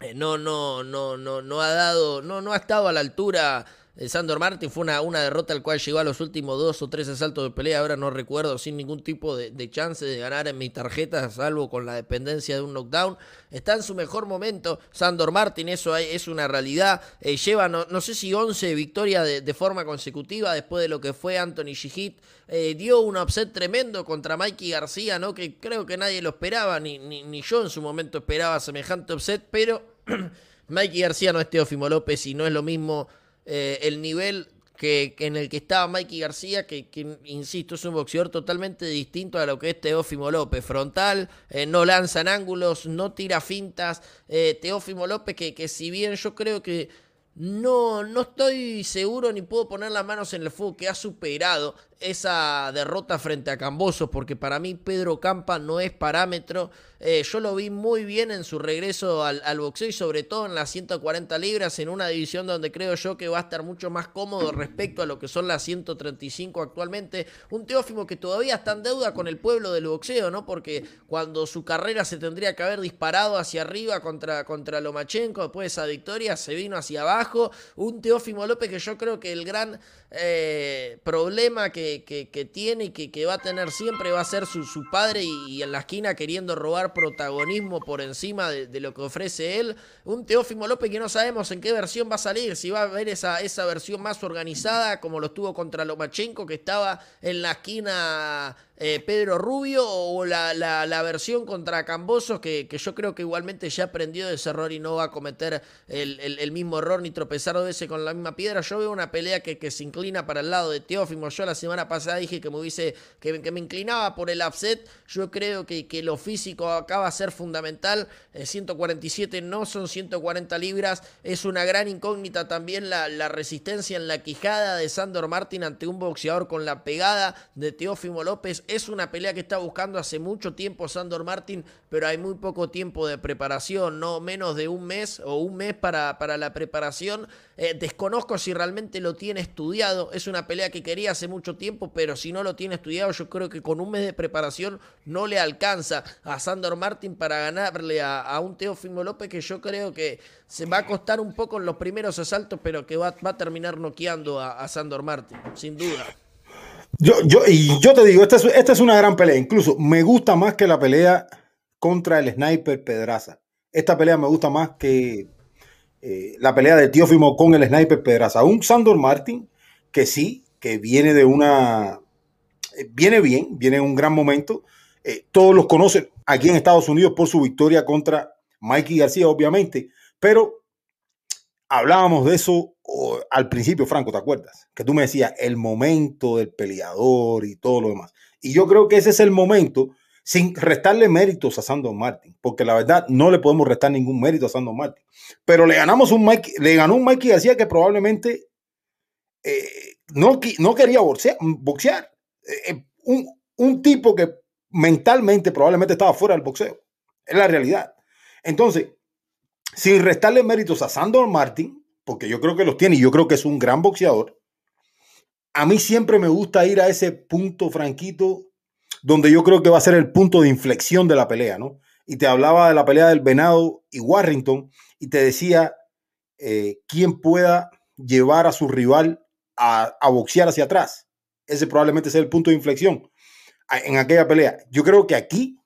eh, no, no, no, no, no ha dado, no, no ha estado a la altura Sandor Martin fue una, una derrota al cual llegó a los últimos dos o tres asaltos de pelea, ahora no recuerdo, sin ningún tipo de, chance de ganar en mis tarjetas, salvo con la dependencia de un knockdown. Está en su mejor momento Sandor Martin, eso es una realidad. Eh, lleva, no, sé si 11 victorias de, forma consecutiva después de lo que fue Anthony Shihit. Eh, dio un upset tremendo contra Mikey García, ¿no? que creo que nadie lo esperaba, ni, ni, ni yo en su momento esperaba semejante upset, pero Mikey García no es Teófimo López y no es lo mismo eh, el nivel que, en el que estaba Mikey García, que, insisto, es un boxeador totalmente distinto a lo que es Teófimo López. Frontal, eh, no lanza en ángulos, no tira fintas. Eh, Teófimo López, que, que si bien yo creo que no, no estoy seguro ni puedo poner las manos en el fuego que ha superado esa derrota frente a Camboso, porque para mí Pedro Campa no es parámetro. Eh, yo lo vi muy bien en su regreso al, boxeo y sobre todo en las 140 libras, en una división donde creo yo que va a estar mucho más cómodo respecto a lo que son las 135 actualmente. Un Teófimo que todavía está en deuda con el pueblo del boxeo, ¿no? Porque cuando su carrera se tendría que haber disparado hacia arriba contra, contra Lomachenko después de esa victoria, se vino hacia abajo. Un Teófimo López que yo creo que el gran eh, problema que, que, tiene y que, va a tener siempre va a ser su, su padre y, en la esquina queriendo robar protagonismo por encima de, lo que ofrece él. Un Teófimo López que no sabemos en qué versión va a salir, si va a haber esa, esa versión más organizada como lo estuvo contra Lomachenko que estaba en la esquina eh, Pedro Rubio o la, la, versión contra Cambosos, que, que, yo creo que igualmente ya aprendió de ese error y no va a cometer el, el, mismo error ni tropezar dos veces con la misma piedra. Yo veo una pelea que, que, se inclina para el lado de Teófimo. Yo la semana pasada dije que me hubiese, que, que me inclinaba por el upset. Yo creo que, que lo físico acá va a ser fundamental. 147 eh, no son 140 libras. Es una gran incógnita también la, la resistencia en la quijada de Sandor Martin ante un boxeador con la pegada de Teófimo López es una pelea que está buscando hace mucho tiempo Sandor Martin, pero hay muy poco tiempo de preparación, no menos de un mes o un mes para, para la preparación. Eh, desconozco si realmente lo tiene estudiado. Es una pelea que quería hace mucho tiempo, pero si no lo tiene estudiado, yo creo que con un mes de preparación no le alcanza a Sandor Martin para ganarle a, un Teófimo López que yo creo que se va a costar un poco en los primeros asaltos, pero que va, va a terminar noqueando a, a Sandor Martin, sin duda. Yo, yo, y yo te digo, esta es, una gran pelea. Incluso me gusta más que la pelea contra el sniper Pedraza. Esta pelea me gusta más que eh, la pelea de Teófimo con el sniper Pedraza. Un Sandor Martin que sí, que viene de una. Eh, viene bien, viene en un gran momento. Eh, todos los conocen aquí en Estados Unidos por su victoria contra Mikey García, obviamente. Pero hablábamos de eso al principio, Franco, ¿te acuerdas? Que tú me decías el momento del peleador y todo lo demás. Y yo creo que ese es el momento, sin restarle méritos a Sandor Martin, porque la verdad no le podemos restar ningún mérito a Sandor Martin. Pero le ganamos un Mike, le ganó un Mikey García que probablemente eh, no, no quería boxear. Eh, eh, un, un tipo que mentalmente probablemente estaba fuera del boxeo. Es la realidad. Entonces, sin restarle méritos a Sandor Martin, porque yo creo que los tiene y yo creo que es un gran boxeador. A mí siempre me gusta ir a ese punto franquito donde yo creo que va a ser el punto de inflexión de la pelea, ¿no? Y te hablaba de la pelea del Venado y Warrington y te decía eh, quién pueda llevar a su rival a, a boxear hacia atrás. Ese probablemente sea el punto de inflexión en aquella pelea. Yo creo que aquí,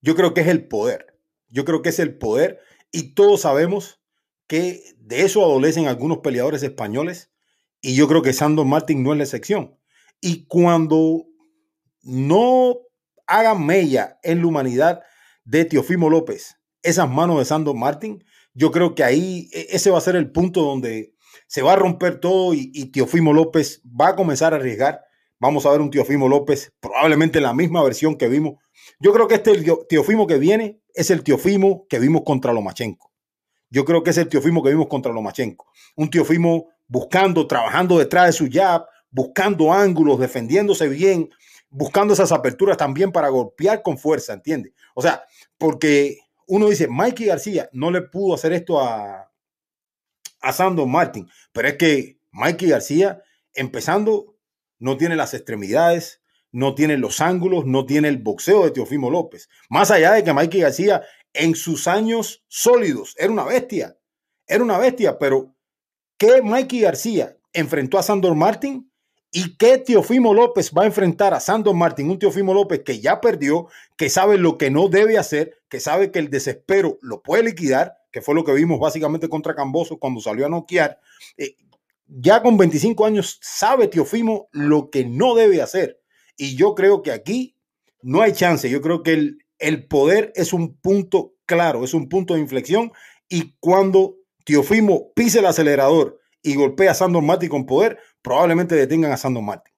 yo creo que es el poder. Yo creo que es el poder y todos sabemos que de eso adolecen algunos peleadores españoles y yo creo que Sandor Martin no es la excepción. Y cuando no hagan mella en la humanidad de Teofimo López, esas manos de Sandor Martin, yo creo que ahí e, ese va a ser el punto donde se va a romper todo y, y Teofimo López va a comenzar a arriesgar. Vamos a ver un Teofimo López, probablemente la misma versión que vimos. Yo creo que este Teofimo que viene es el Teofimo que vimos contra Lomachenko. Yo creo que es el Teofimo que vimos contra Lomachenko. Un Teofimo buscando, trabajando detrás de su jab, buscando ángulos, defendiéndose bien, buscando esas aperturas también para golpear con fuerza, ¿entiendes? O sea, porque uno dice, Mikey García no le pudo hacer esto a, a Sandor Martin, pero es que Mikey García, empezando, no tiene las extremidades, no tiene los ángulos, no tiene el boxeo de Teofimo López. Más allá de que Mikey García en sus años sólidos. Era una bestia, era una bestia, pero ¿qué Mikey García enfrentó a Sandor Martin? ¿Y qué Teofimo López va a enfrentar a Sandor Martin? Un Teofimo López que ya perdió, que sabe lo que no debe hacer, que sabe que el desespero lo puede liquidar, que fue lo que vimos básicamente contra Camboso cuando salió a noquear. Eh, ya con 25 años sabe Teofimo lo que no debe hacer. Y yo creo que aquí no hay chance. Yo creo que el, el poder es un punto claro, es un punto de inflexión y cuando Teofimo pise el acelerador y golpea a Sandor Martin con poder, probablemente detengan a Sandor Martin.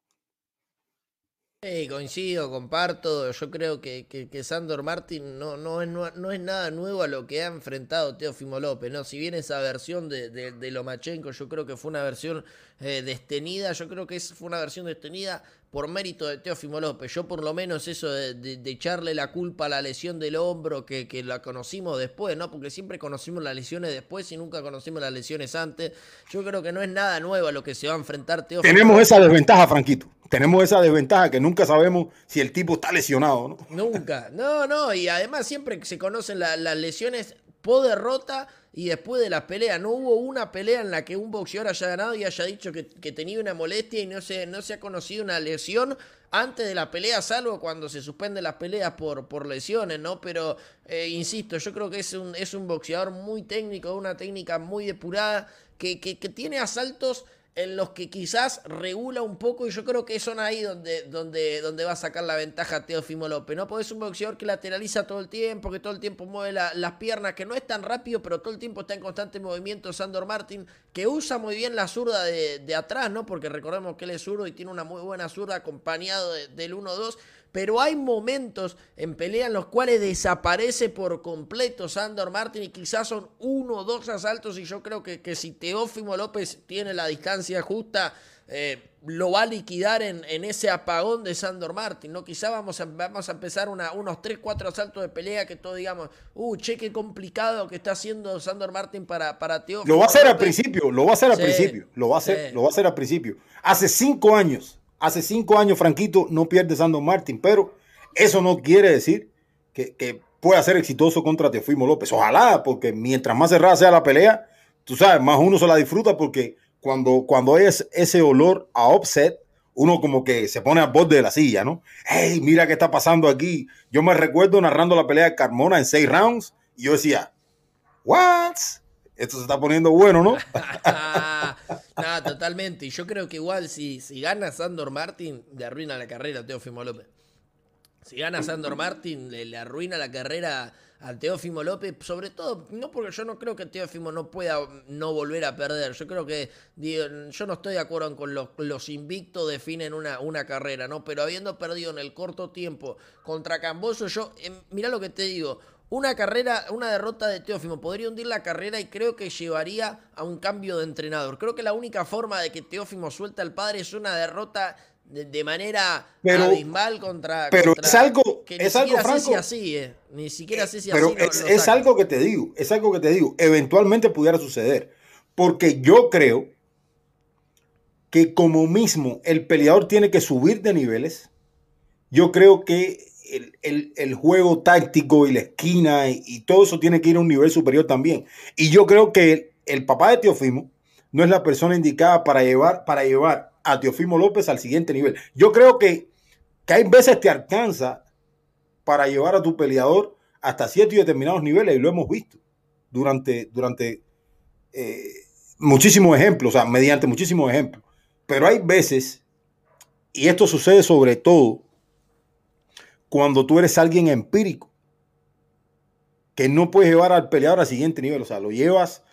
Coincido, comparto. Yo creo que, que, Sandor Martin no, no, es, no, es nada nuevo a lo que ha enfrentado Teófimo López. ¿no? Si bien esa versión de, de, Lomachenko yo creo que fue una versión eh, destenida, yo creo que es, fue una versión destenida por mérito de Teófimo López. Yo por lo menos eso de, echarle la culpa a la lesión del hombro, que, que, la conocimos después, ¿no? Porque siempre conocimos las lesiones después y nunca conocimos las lesiones antes. Yo creo que no es nada nuevo a lo que se va a enfrentar Teófimo. Tenemos esa desventaja, Franquito. Tenemos esa desventaja que nunca sabemos si el tipo está lesionado, ¿no? Nunca. No, no. Y además siempre se conocen las lesiones po derrota y después de la pelea. No hubo una pelea en la que un boxeador haya ganado y haya dicho que, tenía una molestia y no se, no se ha conocido una lesión antes de la pelea, salvo cuando se suspenden las peleas por, por lesiones, ¿no? Pero, eh, insisto, yo creo que es un, es un boxeador muy técnico, una técnica muy depurada, que, que, que tiene asaltos en los que quizás regula un poco y yo creo que son ahí donde, donde, donde va a sacar la ventaja Teofimo López, ¿no? Es un boxeador que lateraliza todo el tiempo, que todo el tiempo mueve las piernas, que no es tan rápido, pero todo el tiempo está en constante movimiento Sandor Martin, que usa muy bien la zurda de, atrás, ¿no? Porque recordemos que él es zurdo y tiene una muy buena zurda acompañado del 1-2, pero hay momentos en pelea en los cuales desaparece por completo Sandor Martin y quizás son uno o dos asaltos y yo creo que, que si Teófimo López tiene la distancia justa, eh, lo va a liquidar en, en, ese apagón de Sandor Martin, ¿no? Quizá vamos a, vamos a empezar una, unos 3, 4 asaltos de pelea que todos digamos, uh, che, qué complicado que está haciendo Sandor Martin para, para Teófimo. Lo va a hacer al principio, lo va a hacer al principio, lo va a hacer, lo va a hacer al principio. Hace cinco años Hace cinco años, Franquito no pierde Sandor Martin, pero eso no quiere decir que, pueda ser exitoso contra Teofimo López. Ojalá, porque mientras más cerrada sea la pelea, tú sabes, más uno se la disfruta porque cuando, cuando hay ese olor a offset, uno como que se pone al borde de la silla, ¿no? ¡Hey, mira qué está pasando aquí! Yo me recuerdo narrando la pelea de Carmona en seis rounds y yo decía, ¿what? Esto se está poniendo bueno, ¿no? no, totalmente. Y yo creo que igual si, si gana Sandor Martin, le arruina la carrera a Teófimo López. Si gana Sandor Martin, le, arruina la carrera a Teófimo López, sobre todo, no porque yo no creo que Teófimo no pueda no volver a perder. Yo creo que, yo no estoy de acuerdo con los, los invictos definen una, una carrera, ¿no? Pero habiendo perdido en el corto tiempo contra Camboso, yo, eh, mira lo que te digo, una carrera, una derrota de Teófimo podría hundir la carrera y creo que llevaría a un cambio de entrenador. Creo que la única forma de que Teófimo suelta al padre es una derrota de, manera abismal contra. Pero es algo. Que es algo franco. Sé si así, eh. Ni siquiera sé si pero es, algo que te digo. Es algo que te digo. Eventualmente pudiera suceder. Porque yo creo que como mismo el peleador tiene que subir de niveles, yo creo que el, juego táctico y la esquina y, todo eso tiene que ir a un nivel superior también. Y yo creo que el, papá de Teofimo no es la persona indicada para llevar, para llevar a Teofimo López al siguiente nivel. Yo creo que, que hay veces te alcanza para llevar a tu peleador hasta ciertos y determinados niveles y lo hemos visto durante, durante eh, muchísimos ejemplos, o sea, mediante muchísimos ejemplos. Pero hay veces, y esto sucede sobre todo cuando tú eres alguien empírico, que no puedes llevar al peleador al siguiente nivel. O sea, lo llevas,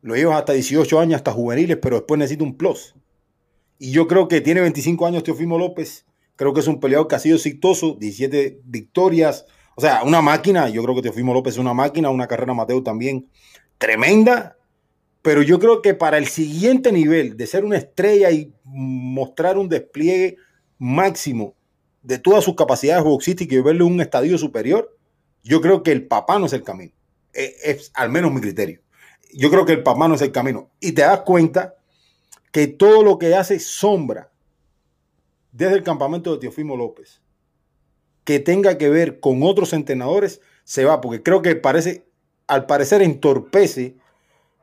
lo llevas hasta 18 años, hasta juveniles, pero después necesita un plus. Y yo creo que tiene 25 años Teofimo López. Creo que es un peleador que ha sido exitoso, 17 victorias. O sea, una máquina. Yo creo que Teofimo López es una máquina, una carrera Mateo también tremenda. Pero yo creo que para el siguiente nivel de ser una estrella y mostrar un despliegue máximo de todas sus capacidades boxísticas y verle un estadio superior, yo creo que el papá no es el camino. Es, es, al menos mi criterio. Yo creo que el papá no es el camino. Y te das cuenta que todo lo que hace sombra desde el campamento de Teofimo López, que tenga que ver con otros entrenadores, se va, porque creo que parece, al parecer entorpece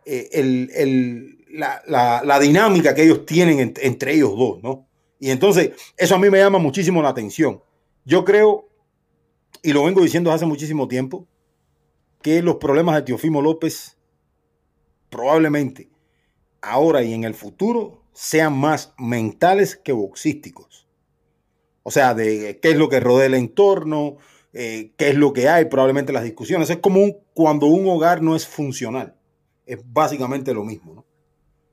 eh, el, la, la, dinámica que ellos tienen entre ellos dos, ¿no? Y entonces, eso a mí me llama muchísimo la atención. Yo creo, y lo vengo diciendo hace muchísimo tiempo, que los problemas de Teofimo López probablemente ahora y en el futuro sean más mentales que boxísticos. O sea, de qué es lo que rodea el entorno, eh, qué es lo que hay, probablemente las discusiones. Es como cuando un hogar no es funcional. Es básicamente lo mismo, ¿no?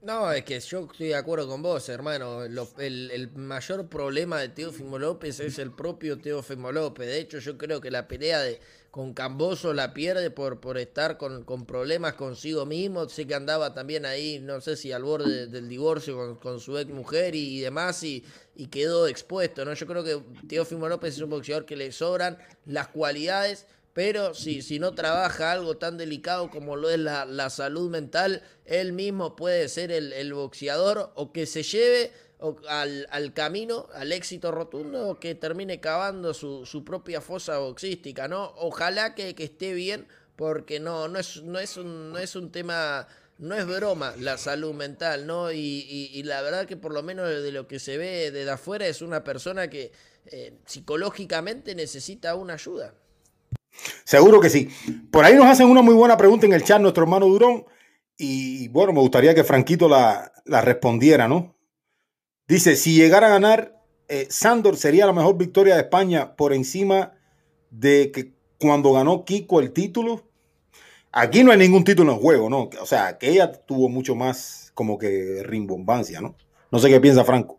No, es que yo estoy de acuerdo con vos, hermano. el, mayor problema de Teófimo López es el propio Teófimo López. De hecho, yo creo que la pelea de, con Camboso la pierde por, por estar con, problemas consigo mismo. Sé que andaba también ahí, no sé si al borde del divorcio con, su ex mujer y, demás, y, y, quedó expuesto. ¿no? Yo creo que Teófimo López es un boxeador que le sobran las cualidades pero si, si no trabaja algo tan delicado como lo es la, salud mental, él mismo puede ser el, boxeador o que se lleve al, camino, al éxito rotundo, o que termine cavando su, propia fosa boxística, ¿no? Ojalá que, esté bien, porque no, no, es, no, es un, no es un tema no es broma la salud mental, ¿no? Y, la verdad que por lo menos de lo que se ve desde afuera es una persona que eh, psicológicamente necesita una ayuda. Seguro que sí. Por ahí nos hacen una muy buena pregunta en el chat nuestro hermano Durón. Y bueno, me gustaría que Franquito la, respondiera, ¿no? Dice, si llegara a ganar, eh, Sandor sería la mejor victoria de España por encima de que cuando ganó Kiko el título. Aquí no hay ningún título en juego, ¿no? O sea, que ella tuvo mucho más como que rimbombancia, ¿no? No sé qué piensa Franco.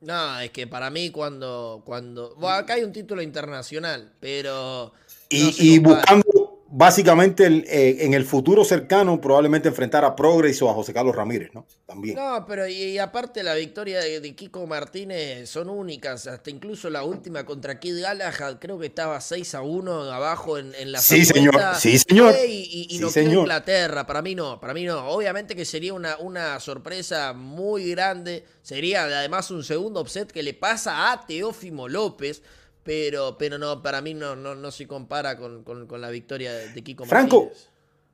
No, es que para mí cuando, cuando, bueno, acá hay un título internacional, pero y, buscando básicamente eh, en el futuro cercano probablemente enfrentar a Progreso o a José Carlos Ramírez, ¿no? También. No, pero y, aparte la victoria de, Kiko Martínez son únicas, hasta incluso la última contra Kid Galahad, creo que estaba 6 a 1 abajo en, en la Sí, señor, sí, señor. Y, y, no señor. Inglaterra, para mí no, para mí no. Obviamente que sería una, una sorpresa muy grande, sería además un segundo upset que le pasa a Teófimo López, pero, pero no, para mí no, no, no se compara con, la victoria de, Kiko Franco,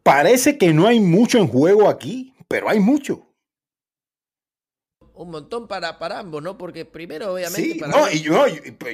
parece que no hay mucho en juego aquí, pero hay mucho. Un montón para, para ambos, ¿no? Porque primero, obviamente. no, y yo,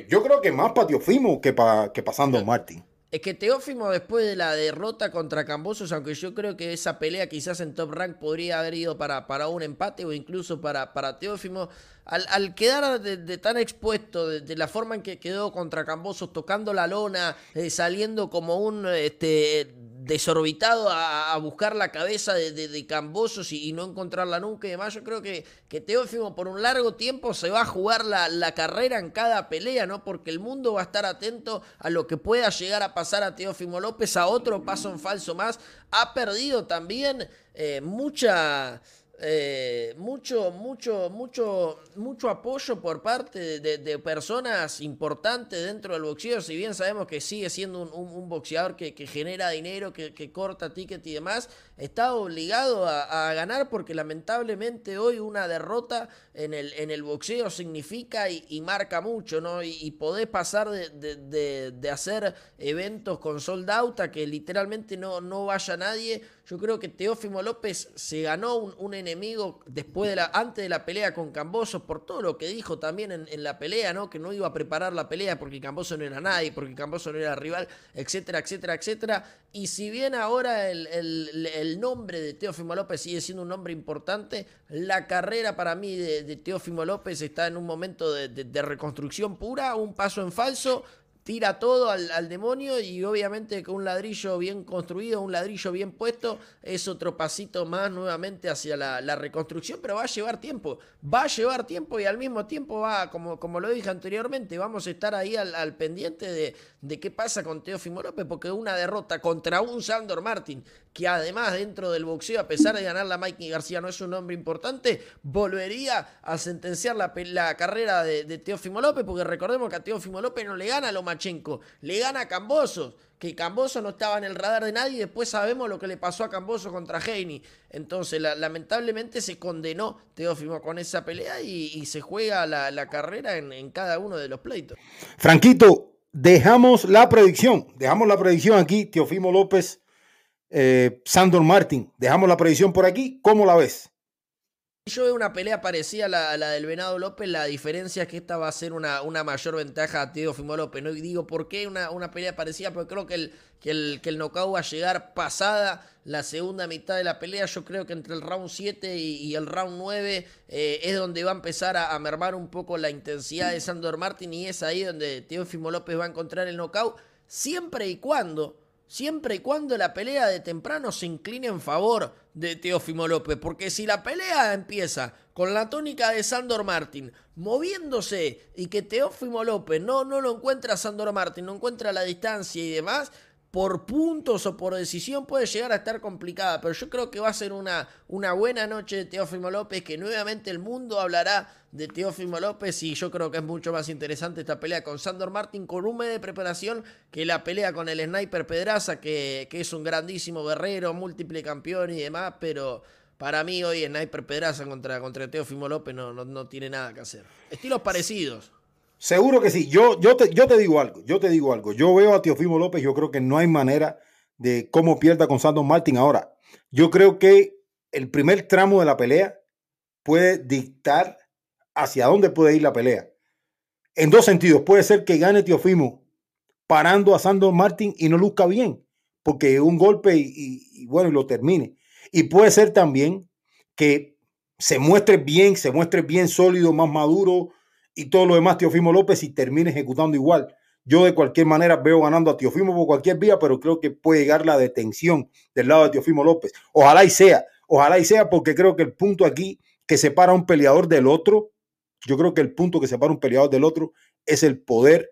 yo, creo que más para Teofimo que para que pasando Martín. Es que Teófimo, después de la derrota contra Cambosos, aunque yo creo que esa pelea quizás en Top Rank podría haber ido para, para un empate o incluso para, para Teófimo, al, quedar de, tan expuesto, de, la forma en que quedó contra Cambosos, tocando la lona, eh, saliendo como un este, desorbitado a, buscar la cabeza de, de, Cambosos y, no encontrarla nunca y demás, yo creo que, que Teófimo por un largo tiempo se va a jugar la, la, carrera en cada pelea, ¿no? Porque el mundo va a estar atento a lo que pueda llegar a pasar a Teófimo López, a otro paso en falso más. Ha perdido también eh, mucha eh, mucho, mucho, mucho, mucho apoyo por parte de, personas importantes dentro del boxeo, si bien sabemos que sigue siendo un, boxeador que, genera dinero, que, corta ticket y demás, está obligado a, ganar porque lamentablemente hoy una derrota en el, en el boxeo significa y, marca mucho, ¿no? Y, podés pasar de, hacer eventos con sold out a que literalmente no, no vaya nadie. Yo creo que Teófimo López se ganó un, enemigo después de la, antes de la pelea con Camboso por todo lo que dijo también en, la pelea, ¿no? Que no iba a preparar la pelea porque Camboso no era nadie, porque Camboso no era rival, etcétera, etcétera, etcétera. Y si bien ahora el, nombre de Teófimo López sigue siendo un nombre importante, la carrera para mí de, Teófimo López está en un momento de reconstrucción pura, un paso en falso tira todo al, demonio y obviamente con un ladrillo bien construido, un ladrillo bien puesto, es otro pasito más nuevamente hacia la, reconstrucción, pero va a llevar tiempo, va a llevar tiempo y al mismo tiempo va, como, como lo dije anteriormente, vamos a estar ahí al, pendiente de, de, qué pasa con Teófimo López, porque una derrota contra un Sandor Martin, que además dentro del boxeo, a pesar de ganar la Mikey García no es un hombre importante, volvería a sentenciar la, la carrera de, de Teófimo López, porque recordemos que a Teófimo López no le gana lo le gana a Cambosos, que Camboso no estaba en el radar de nadie y después sabemos lo que le pasó a Camboso contra Heini. Entonces, lamentablemente se condenó Teófimo con esa pelea y, se juega la, carrera en, cada uno de los pleitos. Franquito, dejamos la predicción, dejamos la predicción aquí, Teófimo López, eh, Sandor Martín, dejamos la predicción por aquí, ¿cómo la ves? Yo veo una pelea parecida a la, del Venado López, la diferencia es que esta va a ser una, una mayor ventaja a Teófimo López. ¿no? Digo, ¿por qué una, una pelea parecida? Porque creo que el, que, el, que el knockout va a llegar pasada la segunda mitad de la pelea. Yo creo que entre el round 7 y, el round 9 eh, es donde va a empezar a, mermar un poco la intensidad de Sandor Martin y es ahí donde Teófimo López va a encontrar el knockout, siempre y cuando siempre y cuando la pelea de temprano se incline en favor de Teófimo López, porque si la pelea empieza con la tónica de Sandor Martin moviéndose y que Teófimo López no, no lo encuentra Sandor Martin, no encuentra la distancia y demás, por puntos o por decisión puede llegar a estar complicada, pero yo creo que va a ser una, una buena noche de Teófimo López, que nuevamente el mundo hablará de Teófimo López y yo creo que es mucho más interesante esta pelea con Sandor Martin con un mes de preparación que la pelea con el Sniper Pedraza, que, que es un grandísimo guerrero, múltiple campeón y demás, pero para mí hoy Sniper Pedraza contra, contra Teófimo López no, no, no tiene nada que hacer. Estilos parecidos. Seguro que sí. Yo, yo, te, yo te digo algo, yo te digo algo. Yo veo a Teofimo López, yo creo que no hay manera de cómo pierda con Santos Martín. Ahora, yo creo que el primer tramo de la pelea puede dictar hacia dónde puede ir la pelea. En dos sentidos. Puede ser que gane Teofimo parando a Santos Martín y no luzca bien, porque un golpe y bueno, y lo termine. Y puede ser también que se muestre bien, se muestre bien sólido, más maduro, y todo lo demás Teofimo López y termine ejecutando igual. Yo de cualquier manera veo ganando a Teofimo por cualquier vía, pero creo que puede llegar la detención del lado de Teofimo López. Ojalá y sea, ojalá y sea porque creo que el punto aquí que separa a un peleador del otro, yo creo que el punto que separa a un peleador del otro es el poder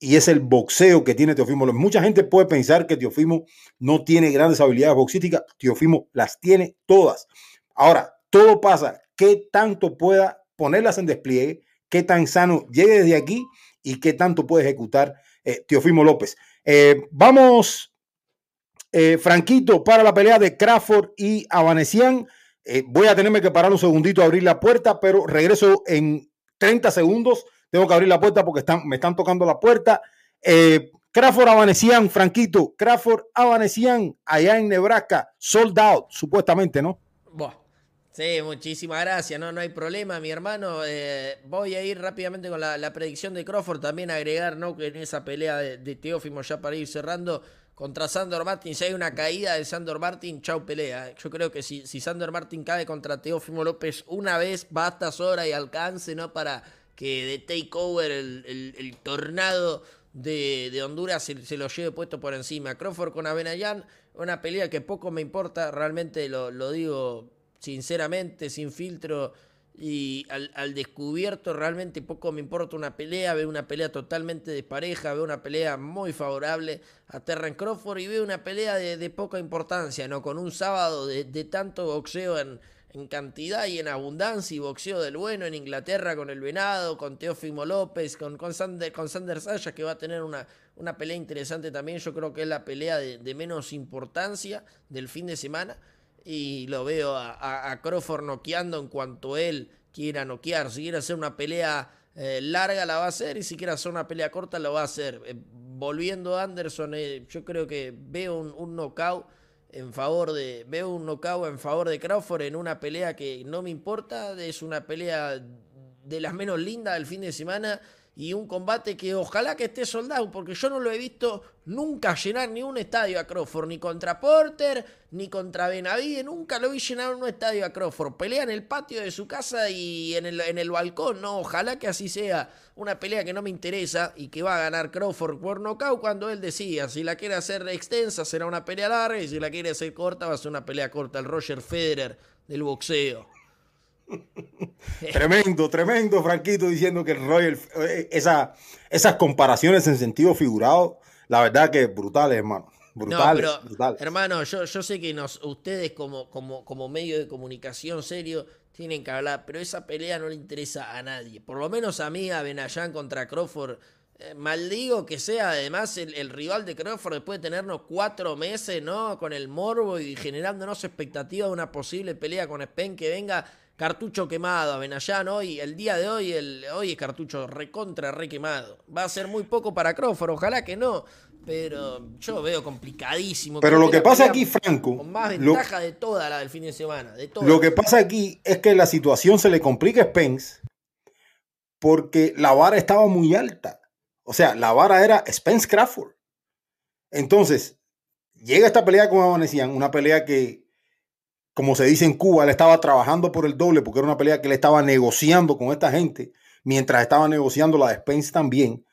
y es el boxeo que tiene Teofimo López. Mucha gente puede pensar que Teofimo no tiene grandes habilidades boxísticas, Teofimo las tiene todas. Ahora, todo pasa, qué tanto pueda ponerlas en despliegue, qué tan sano llegue desde aquí y qué tanto puede ejecutar eh, Teofimo López. Eh, vamos, eh, Franquito, para la pelea de Crawford y Avanesian. Eh, voy a tenerme que parar un segundito a abrir la puerta, pero regreso en 30 segundos. Tengo que abrir la puerta porque están, me están tocando la puerta. Crawford Avanesian, Franquito, Crawford Avanesian, allá en Nebraska, sold out, supuestamente, ¿no? Sí, muchísimas gracias, no, no hay problema, mi hermano. Eh, voy a ir rápidamente con la, la, predicción de Crawford, también agregar, ¿no? Que en esa pelea de, de Teófimo, ya para ir cerrando, contra Sandor Martin, si hay una caída de Sandor Martin, chau pelea. Yo creo que si, si Sandor Martin cae contra Teófimo López una vez, basta, sobra y alcance, ¿no? Para que de takeover el, el, tornado de, de Honduras se, se, lo lleve puesto por encima. Crawford con Abenayan, una pelea que poco me importa, realmente lo, lo digo sinceramente, sin filtro y al, al, descubierto, realmente poco me importa una pelea. Veo una pelea totalmente despareja, veo una pelea muy favorable a Terren Crawford y veo una pelea de, de poca importancia, ¿no? Con un sábado de, de tanto boxeo en, en, cantidad y en abundancia y boxeo del bueno en Inglaterra con el Venado, con Teófimo López, con, con, Sander, con Sanders Sayas, que va a tener una, una pelea interesante también. Yo creo que es la pelea de, de menos importancia del fin de semana y lo veo a, Crawford noqueando en cuanto él quiera noquear. Si quiere hacer una pelea eh, larga la va a hacer y si quiere hacer una pelea corta lo va a hacer. Eh, volviendo a Anderson, eh, yo creo que veo un, un, en favor de veo un knockout en favor de Crawford en una pelea que no me importa, es una pelea de las menos lindas del fin de semana y un combate que ojalá que esté soldado, porque yo no lo he visto nunca llenar ni un estadio a Crawford, ni contra Porter, ni contra Benavide, nunca lo vi llenar un estadio a Crawford. Pelea en el patio de su casa y en el, en el balcón, ¿no? Ojalá que así sea una pelea que no me interesa y que va a ganar Crawford por nocaut cuando él decida. Si la quiere hacer extensa será una pelea larga y si la quiere hacer corta va a ser una pelea corta. El Roger Federer del boxeo. tremendo, tremendo, Franquito, diciendo que el Royal, eh, esa, esas comparaciones en sentido figurado, la verdad que brutales, hermano. Brutales, no, pero, brutales. Hermano, yo, yo sé que nos, ustedes como, como, como medio de comunicación serio tienen que hablar, pero esa pelea no le interesa a nadie. Por lo menos a mí, a Benayan contra Crawford, eh, maldigo que sea además el, el, rival de Crawford después de tenernos cuatro meses, ¿no? Con el morbo y generándonos expectativa de una posible pelea con Spen que venga cartucho quemado a Benayán hoy, el día de hoy, el, hoy es cartucho recontra re quemado. Va a ser muy poco para Crawford, ojalá que no, pero yo veo complicadísimo. Pero lo que pasa aquí, Franco, con más ventaja lo, de toda la del fin de semana. De toda. Lo que pasa aquí es que la situación se le complica a Spence porque la vara estaba muy alta. O sea, la vara era Spence Crawford. Entonces, llega esta pelea con Avanesian, una pelea que como se dice en Cuba, él estaba trabajando por el doble porque era una pelea que él estaba negociando con esta gente, mientras estaba negociando la de Spence también.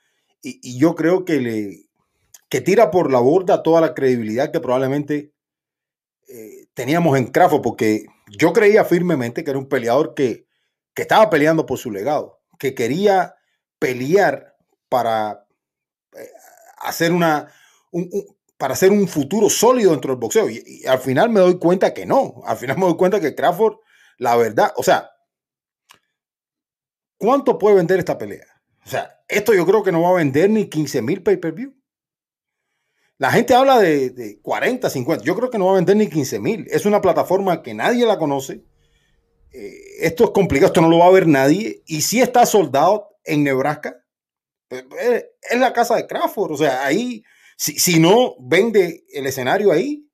Y, yo creo que le, que tira por la borda toda la credibilidad que probablemente eh, teníamos en Crawford, porque yo creía firmemente que era un peleador que, que estaba peleando por su legado, que quería pelear para eh, hacer una para hacer un futuro sólido dentro del boxeo. Y, al final me doy cuenta que no. Al final me doy cuenta que Crawford, la verdad, o sea, ¿cuánto puede vender esta pelea? O sea, esto yo creo que no va a vender ni 15 mil pay-per-view. La gente habla de, 40, 50. Yo creo que no va a vender ni 15 mil. Es una plataforma que nadie la conoce. Eh, esto es complicado, esto no lo va a ver nadie. Y si está soldado en Nebraska, pues, eh, es la casa de Crawford. O sea, ahí si, no vende el escenario ahí,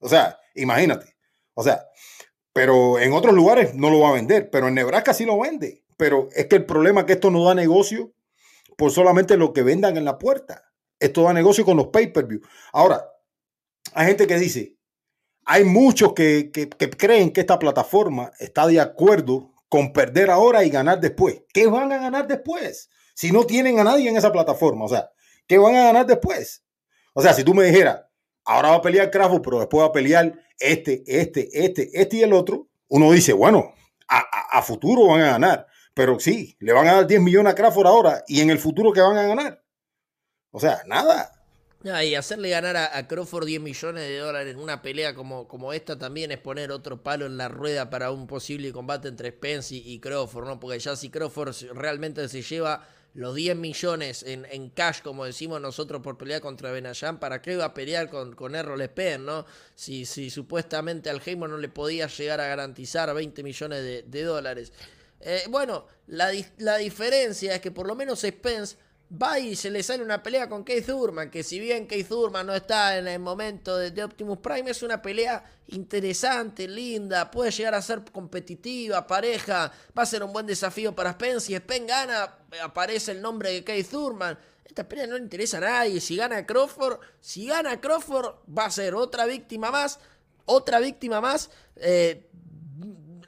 o sea, imagínate. O sea, pero en otros lugares no lo va a vender, pero en Nebraska sí lo vende. Pero es que el problema es que esto no da negocio por solamente lo que vendan en la puerta. Esto da negocio con los pay-per-view. Ahora, hay gente que dice, hay muchos que, que, creen que esta plataforma está de acuerdo con perder ahora y ganar después. ¿Qué van a ganar después? Si no tienen a nadie en esa plataforma. O sea, ¿qué van a ganar después? O sea, si tú me dijeras, ahora va a pelear Crawford, pero después va a pelear este, este, este, este y el otro, uno dice, bueno, a, futuro van a ganar. Pero sí, le van a dar 10 millones a Crawford ahora y en el futuro que van a ganar. O sea, nada. y hacerle ganar a, Crawford 10 millones de dólares en una pelea como, como esta también es poner otro palo en la rueda para un posible combate entre Spence y, y Crawford, ¿no? Porque ya si Crawford realmente se lleva los 10 millones en, cash, como decimos nosotros, por pelear contra Benayan, ¿para qué iba a pelear con, con Errol Spence, no? Si, si supuestamente al Heyman no le podía llegar a garantizar 20 millones de, dólares. Eh, bueno, la, la diferencia es que por lo menos Spence va y se le sale una pelea con Keith Thurman, que si bien Keith Thurman no está en el momento de, Optimus Prime, es una pelea interesante, linda, puede llegar a ser competitiva, pareja, va a ser un buen desafío para Spence, si Spence gana, aparece el nombre de Keith Thurman. Esta pelea no le interesa a nadie, si gana Crawford, si gana Crawford va a ser otra víctima más, otra víctima más. Eh,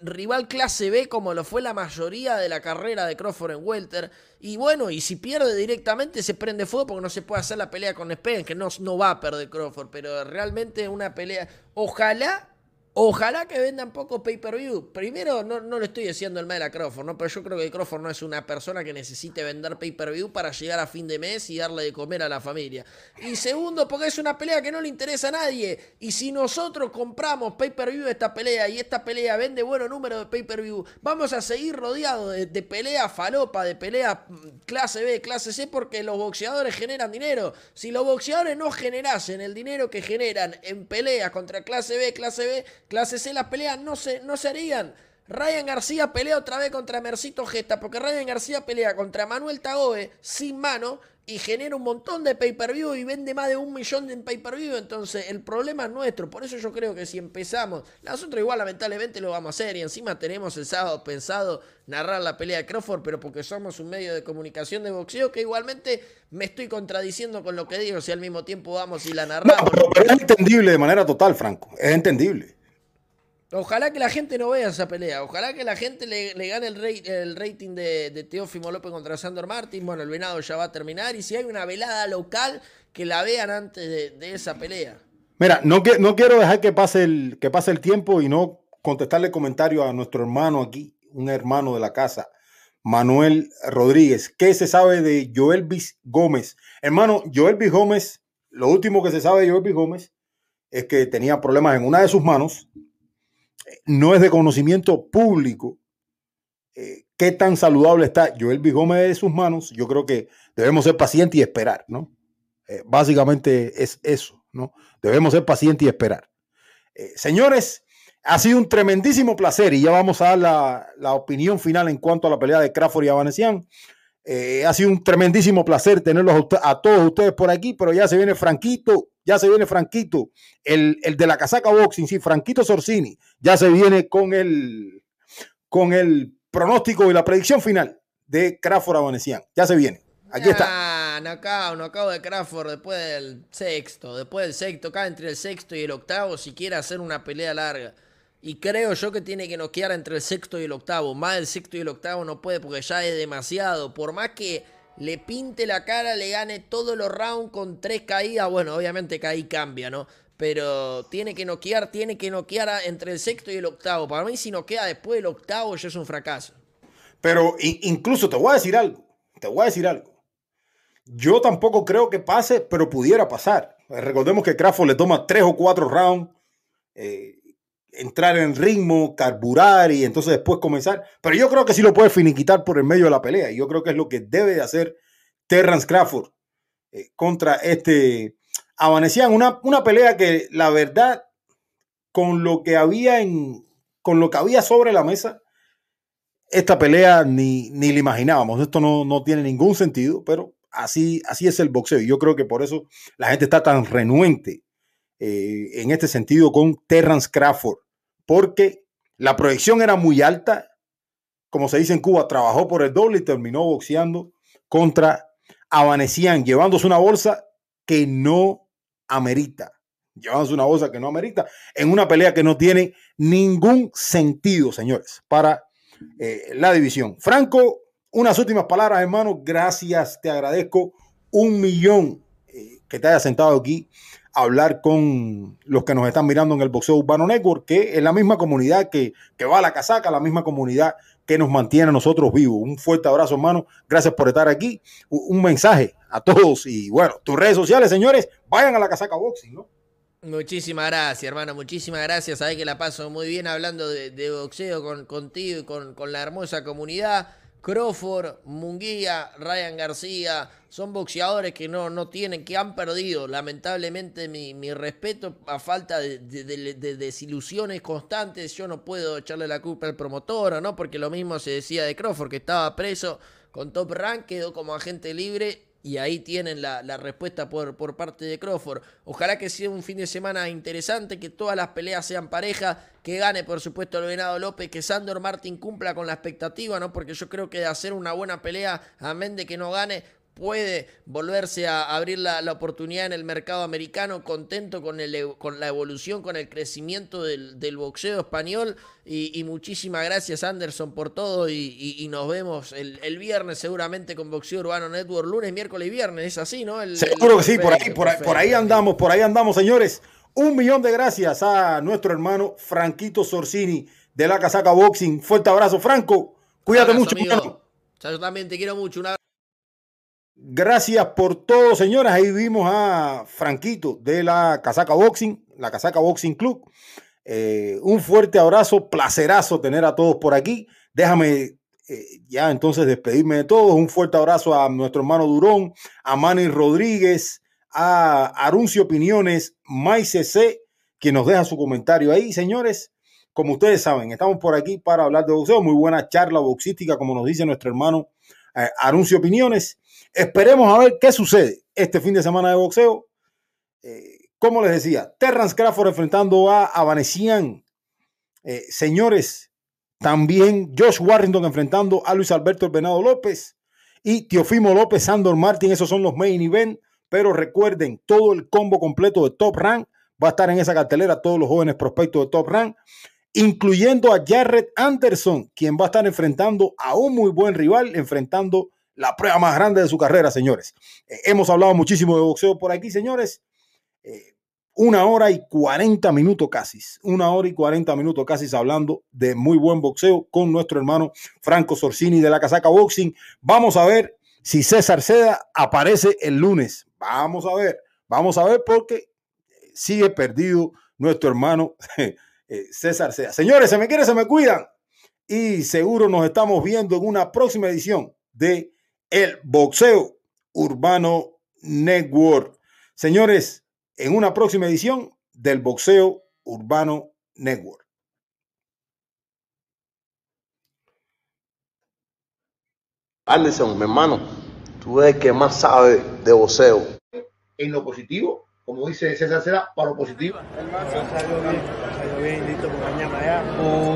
rival clase B como lo fue la mayoría de la carrera de Crawford en Welter. Y bueno, y si pierde directamente se prende fuego porque no se puede hacer la pelea con Spence, que no, no va a perder Crawford, pero realmente una pelea, ojalá Ojalá que vendan poco pay-per-view. Primero, no, no le estoy diciendo el mal a Crawford, ¿no? Pero yo creo que Crawford no es una persona que necesite vender pay-per-view para llegar a fin de mes y darle de comer a la familia. Y segundo, porque es una pelea que no le interesa a nadie. Y si nosotros compramos pay-per-view esta pelea y esta pelea vende buenos número de pay-per-view, vamos a seguir rodeados de, de pelea falopa, de pelea mm, clase B, clase C, porque los boxeadores generan dinero. Si los boxeadores no generasen el dinero que generan en peleas contra clase B, clase B, Clase C las peleas no se, no se harían. Ryan García pelea otra vez contra Mercito Gesta, porque Ryan García pelea contra Manuel Tagoe sin mano y genera un montón de pay-per-view y vende más de un millón de pay-per-view. Entonces, el problema es nuestro. Por eso yo creo que si empezamos, nosotros igual lamentablemente lo vamos a hacer y encima tenemos el sábado pensado narrar la pelea de Crawford, pero porque somos un medio de comunicación de boxeo que igualmente me estoy contradiciendo con lo que digo si al mismo tiempo vamos y la narramos. pero es entendible de manera total, Franco. Es entendible. Ojalá que la gente no vea esa pelea. Ojalá que la gente le, gane el, rating de, de, Teófimo López contra Sandor Martín. Bueno, el venado ya va a terminar. Y si hay una velada local, que la vean antes de, esa pelea. Mira, no, no quiero dejar que pase, el, que pase el tiempo y no contestarle comentario a nuestro hermano aquí, un hermano de la casa, Manuel Rodríguez. ¿Qué se sabe de Joelvis Gómez? Hermano, Joelvis Gómez, lo último que se sabe de Joelvis Gómez es que tenía problemas en una de sus manos no es de conocimiento público eh, qué tan saludable está Joel Gómez de sus manos. Yo creo que debemos ser pacientes y esperar, ¿no? Eh, básicamente es eso, ¿no? Debemos ser pacientes y esperar. Eh, señores, ha sido un tremendísimo placer y ya vamos a dar la, opinión final en cuanto a la pelea de Crawford y Avanesian. ha sido un tremendísimo placer tenerlos a, todos ustedes por aquí, pero ya se viene Franquito ya se viene Franquito, el, de la casaca boxing, sí, Franquito Sorsini, ya se viene con el, con el pronóstico y la predicción final de Crawford Avanesian. Ya se viene. Aquí está. Ah, no acabo de Crawford después del sexto. Después del sexto, acá entre el sexto y el octavo, si quiere hacer una pelea larga. Y creo yo que tiene que noquear entre el sexto y el octavo. Más del sexto y el octavo no puede porque ya es demasiado. Por más que le pinte la cara, le gane todos los rounds con tres caídas. Bueno, obviamente que ahí cambia, ¿no? Pero tiene que noquear, tiene que noquear entre el sexto y el octavo. Para mí, si noquea después del octavo, ya es un fracaso. Pero incluso te voy a decir algo. Te voy a decir algo. Yo tampoco creo que pase, pero pudiera pasar. Recordemos que Crawford le toma tres o cuatro rounds. Eh, entrar en ritmo, carburar y entonces después comenzar. Pero yo creo que sí lo puede finiquitar por el medio de la pelea. Y yo creo que es lo que debe de hacer Terrence Crawford eh, contra este Amanecían. Una, una pelea que la verdad, con lo que había en, con lo que había sobre la mesa, esta pelea ni, ni la imaginábamos. Esto no, no tiene ningún sentido, pero así, así es el boxeo. Y yo creo que por eso la gente está tan renuente eh, en este sentido con Terrence Crawford, porque la proyección era muy alta. Como se dice en Cuba, trabajó por el doble y terminó boxeando contra Avanecian, llevándose una bolsa que no amerita. Llevándose una bolsa que no amerita en una pelea que no tiene ningún sentido, señores, para eh, la división. Franco, unas últimas palabras, hermano. Gracias, te agradezco un millón eh, que te haya sentado aquí hablar con los que nos están mirando en el Boxeo Urbano Network, que es la misma comunidad que, que va a la casaca, la misma comunidad que nos mantiene a nosotros vivos. Un fuerte abrazo, hermano. Gracias por estar aquí. Un mensaje a todos. Y bueno, tus redes sociales, señores, vayan a la casaca boxing, ¿no? Muchísimas gracias, hermano. Muchísimas gracias. Sabes que la paso muy bien hablando de, boxeo con, contigo y con, con la hermosa comunidad. Crawford, Munguía, Ryan García, son boxeadores que no, no tienen, que han perdido lamentablemente mi, mi respeto a falta de, desilusiones constantes. Yo no puedo echarle la culpa al promotor, ¿no? Porque lo mismo se decía de Crawford, que estaba preso con top rank, quedó como agente libre y ahí tienen la, respuesta por, por, parte de Crawford. Ojalá que sea un fin de semana interesante, que todas las peleas sean parejas, que gane por supuesto el Venado López, que Sandor Martin cumpla con la expectativa, ¿no? Porque yo creo que de hacer una buena pelea, amén de que no gane, puede volverse a abrir la, oportunidad en el mercado americano, contento con, el, con la evolución, con el crecimiento del, boxeo español. Y, muchísimas gracias Anderson por todo y, nos vemos el, viernes seguramente con Boxeo Urbano Network, lunes, miércoles y viernes, es así, ¿no? Seguro que sí, por ahí, por, ahí, por ahí andamos, por ahí andamos, señores. Un millón de gracias a nuestro hermano Franquito Sorsini de la Casaca Boxing. Fuerte abrazo, Franco. Cuídate mucho. Yo también te quiero mucho. Una... Gracias por todo, señoras. Ahí vimos a Franquito de la Casaca Boxing, la Casaca Boxing Club. Eh, un fuerte abrazo, placerazo tener a todos por aquí. Déjame eh, ya entonces despedirme de todos. Un fuerte abrazo a nuestro hermano Durón, a Manny Rodríguez, a Aruncio Opiniones, C, quien nos deja su comentario ahí, señores. Como ustedes saben, estamos por aquí para hablar de boxeo. Muy buena charla boxística, como nos dice nuestro hermano eh, Aruncio Opiniones. Esperemos a ver qué sucede este fin de semana de boxeo. Eh, como les decía, Terrence Crawford enfrentando a Avanesian. Eh, señores, también Josh Warrington enfrentando a Luis Alberto El Venado López y Teofimo López, Sandor Martin. Esos son los main event. Pero recuerden, todo el combo completo de Top Rank va a estar en esa cartelera. Todos los jóvenes prospectos de Top Rank, incluyendo a Jared Anderson, quien va a estar enfrentando a un muy buen rival, enfrentando la prueba más grande de su carrera, señores. Eh, hemos hablado muchísimo de boxeo por aquí, señores. Eh, una hora y cuarenta minutos casi, una hora y cuarenta minutos casi hablando de muy buen boxeo con nuestro hermano Franco Sorsini de la Casaca Boxing. Vamos a ver si César Seda aparece el lunes. Vamos a ver, vamos a ver porque sigue perdido nuestro hermano eh, César Seda. Señores, se me quiere, se me cuidan y seguro nos estamos viendo en una próxima edición de el Boxeo Urbano Network. Señores, en una próxima edición del Boxeo Urbano Network. Anderson, mi hermano, tú eres el que más sabe de boxeo. En lo positivo como dice César Cera, para lo positivo.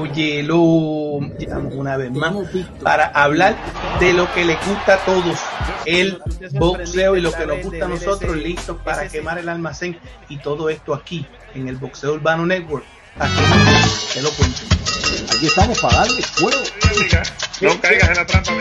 Oye, lo una vez más para hablar de lo que le gusta a todos, el boxeo y lo que nos gusta a nosotros, listos para quemar el almacén y todo esto aquí en el Boxeo Urbano Network. Aquí te lo cuento. Aquí estamos para darle fuego. No caigas en la trampa,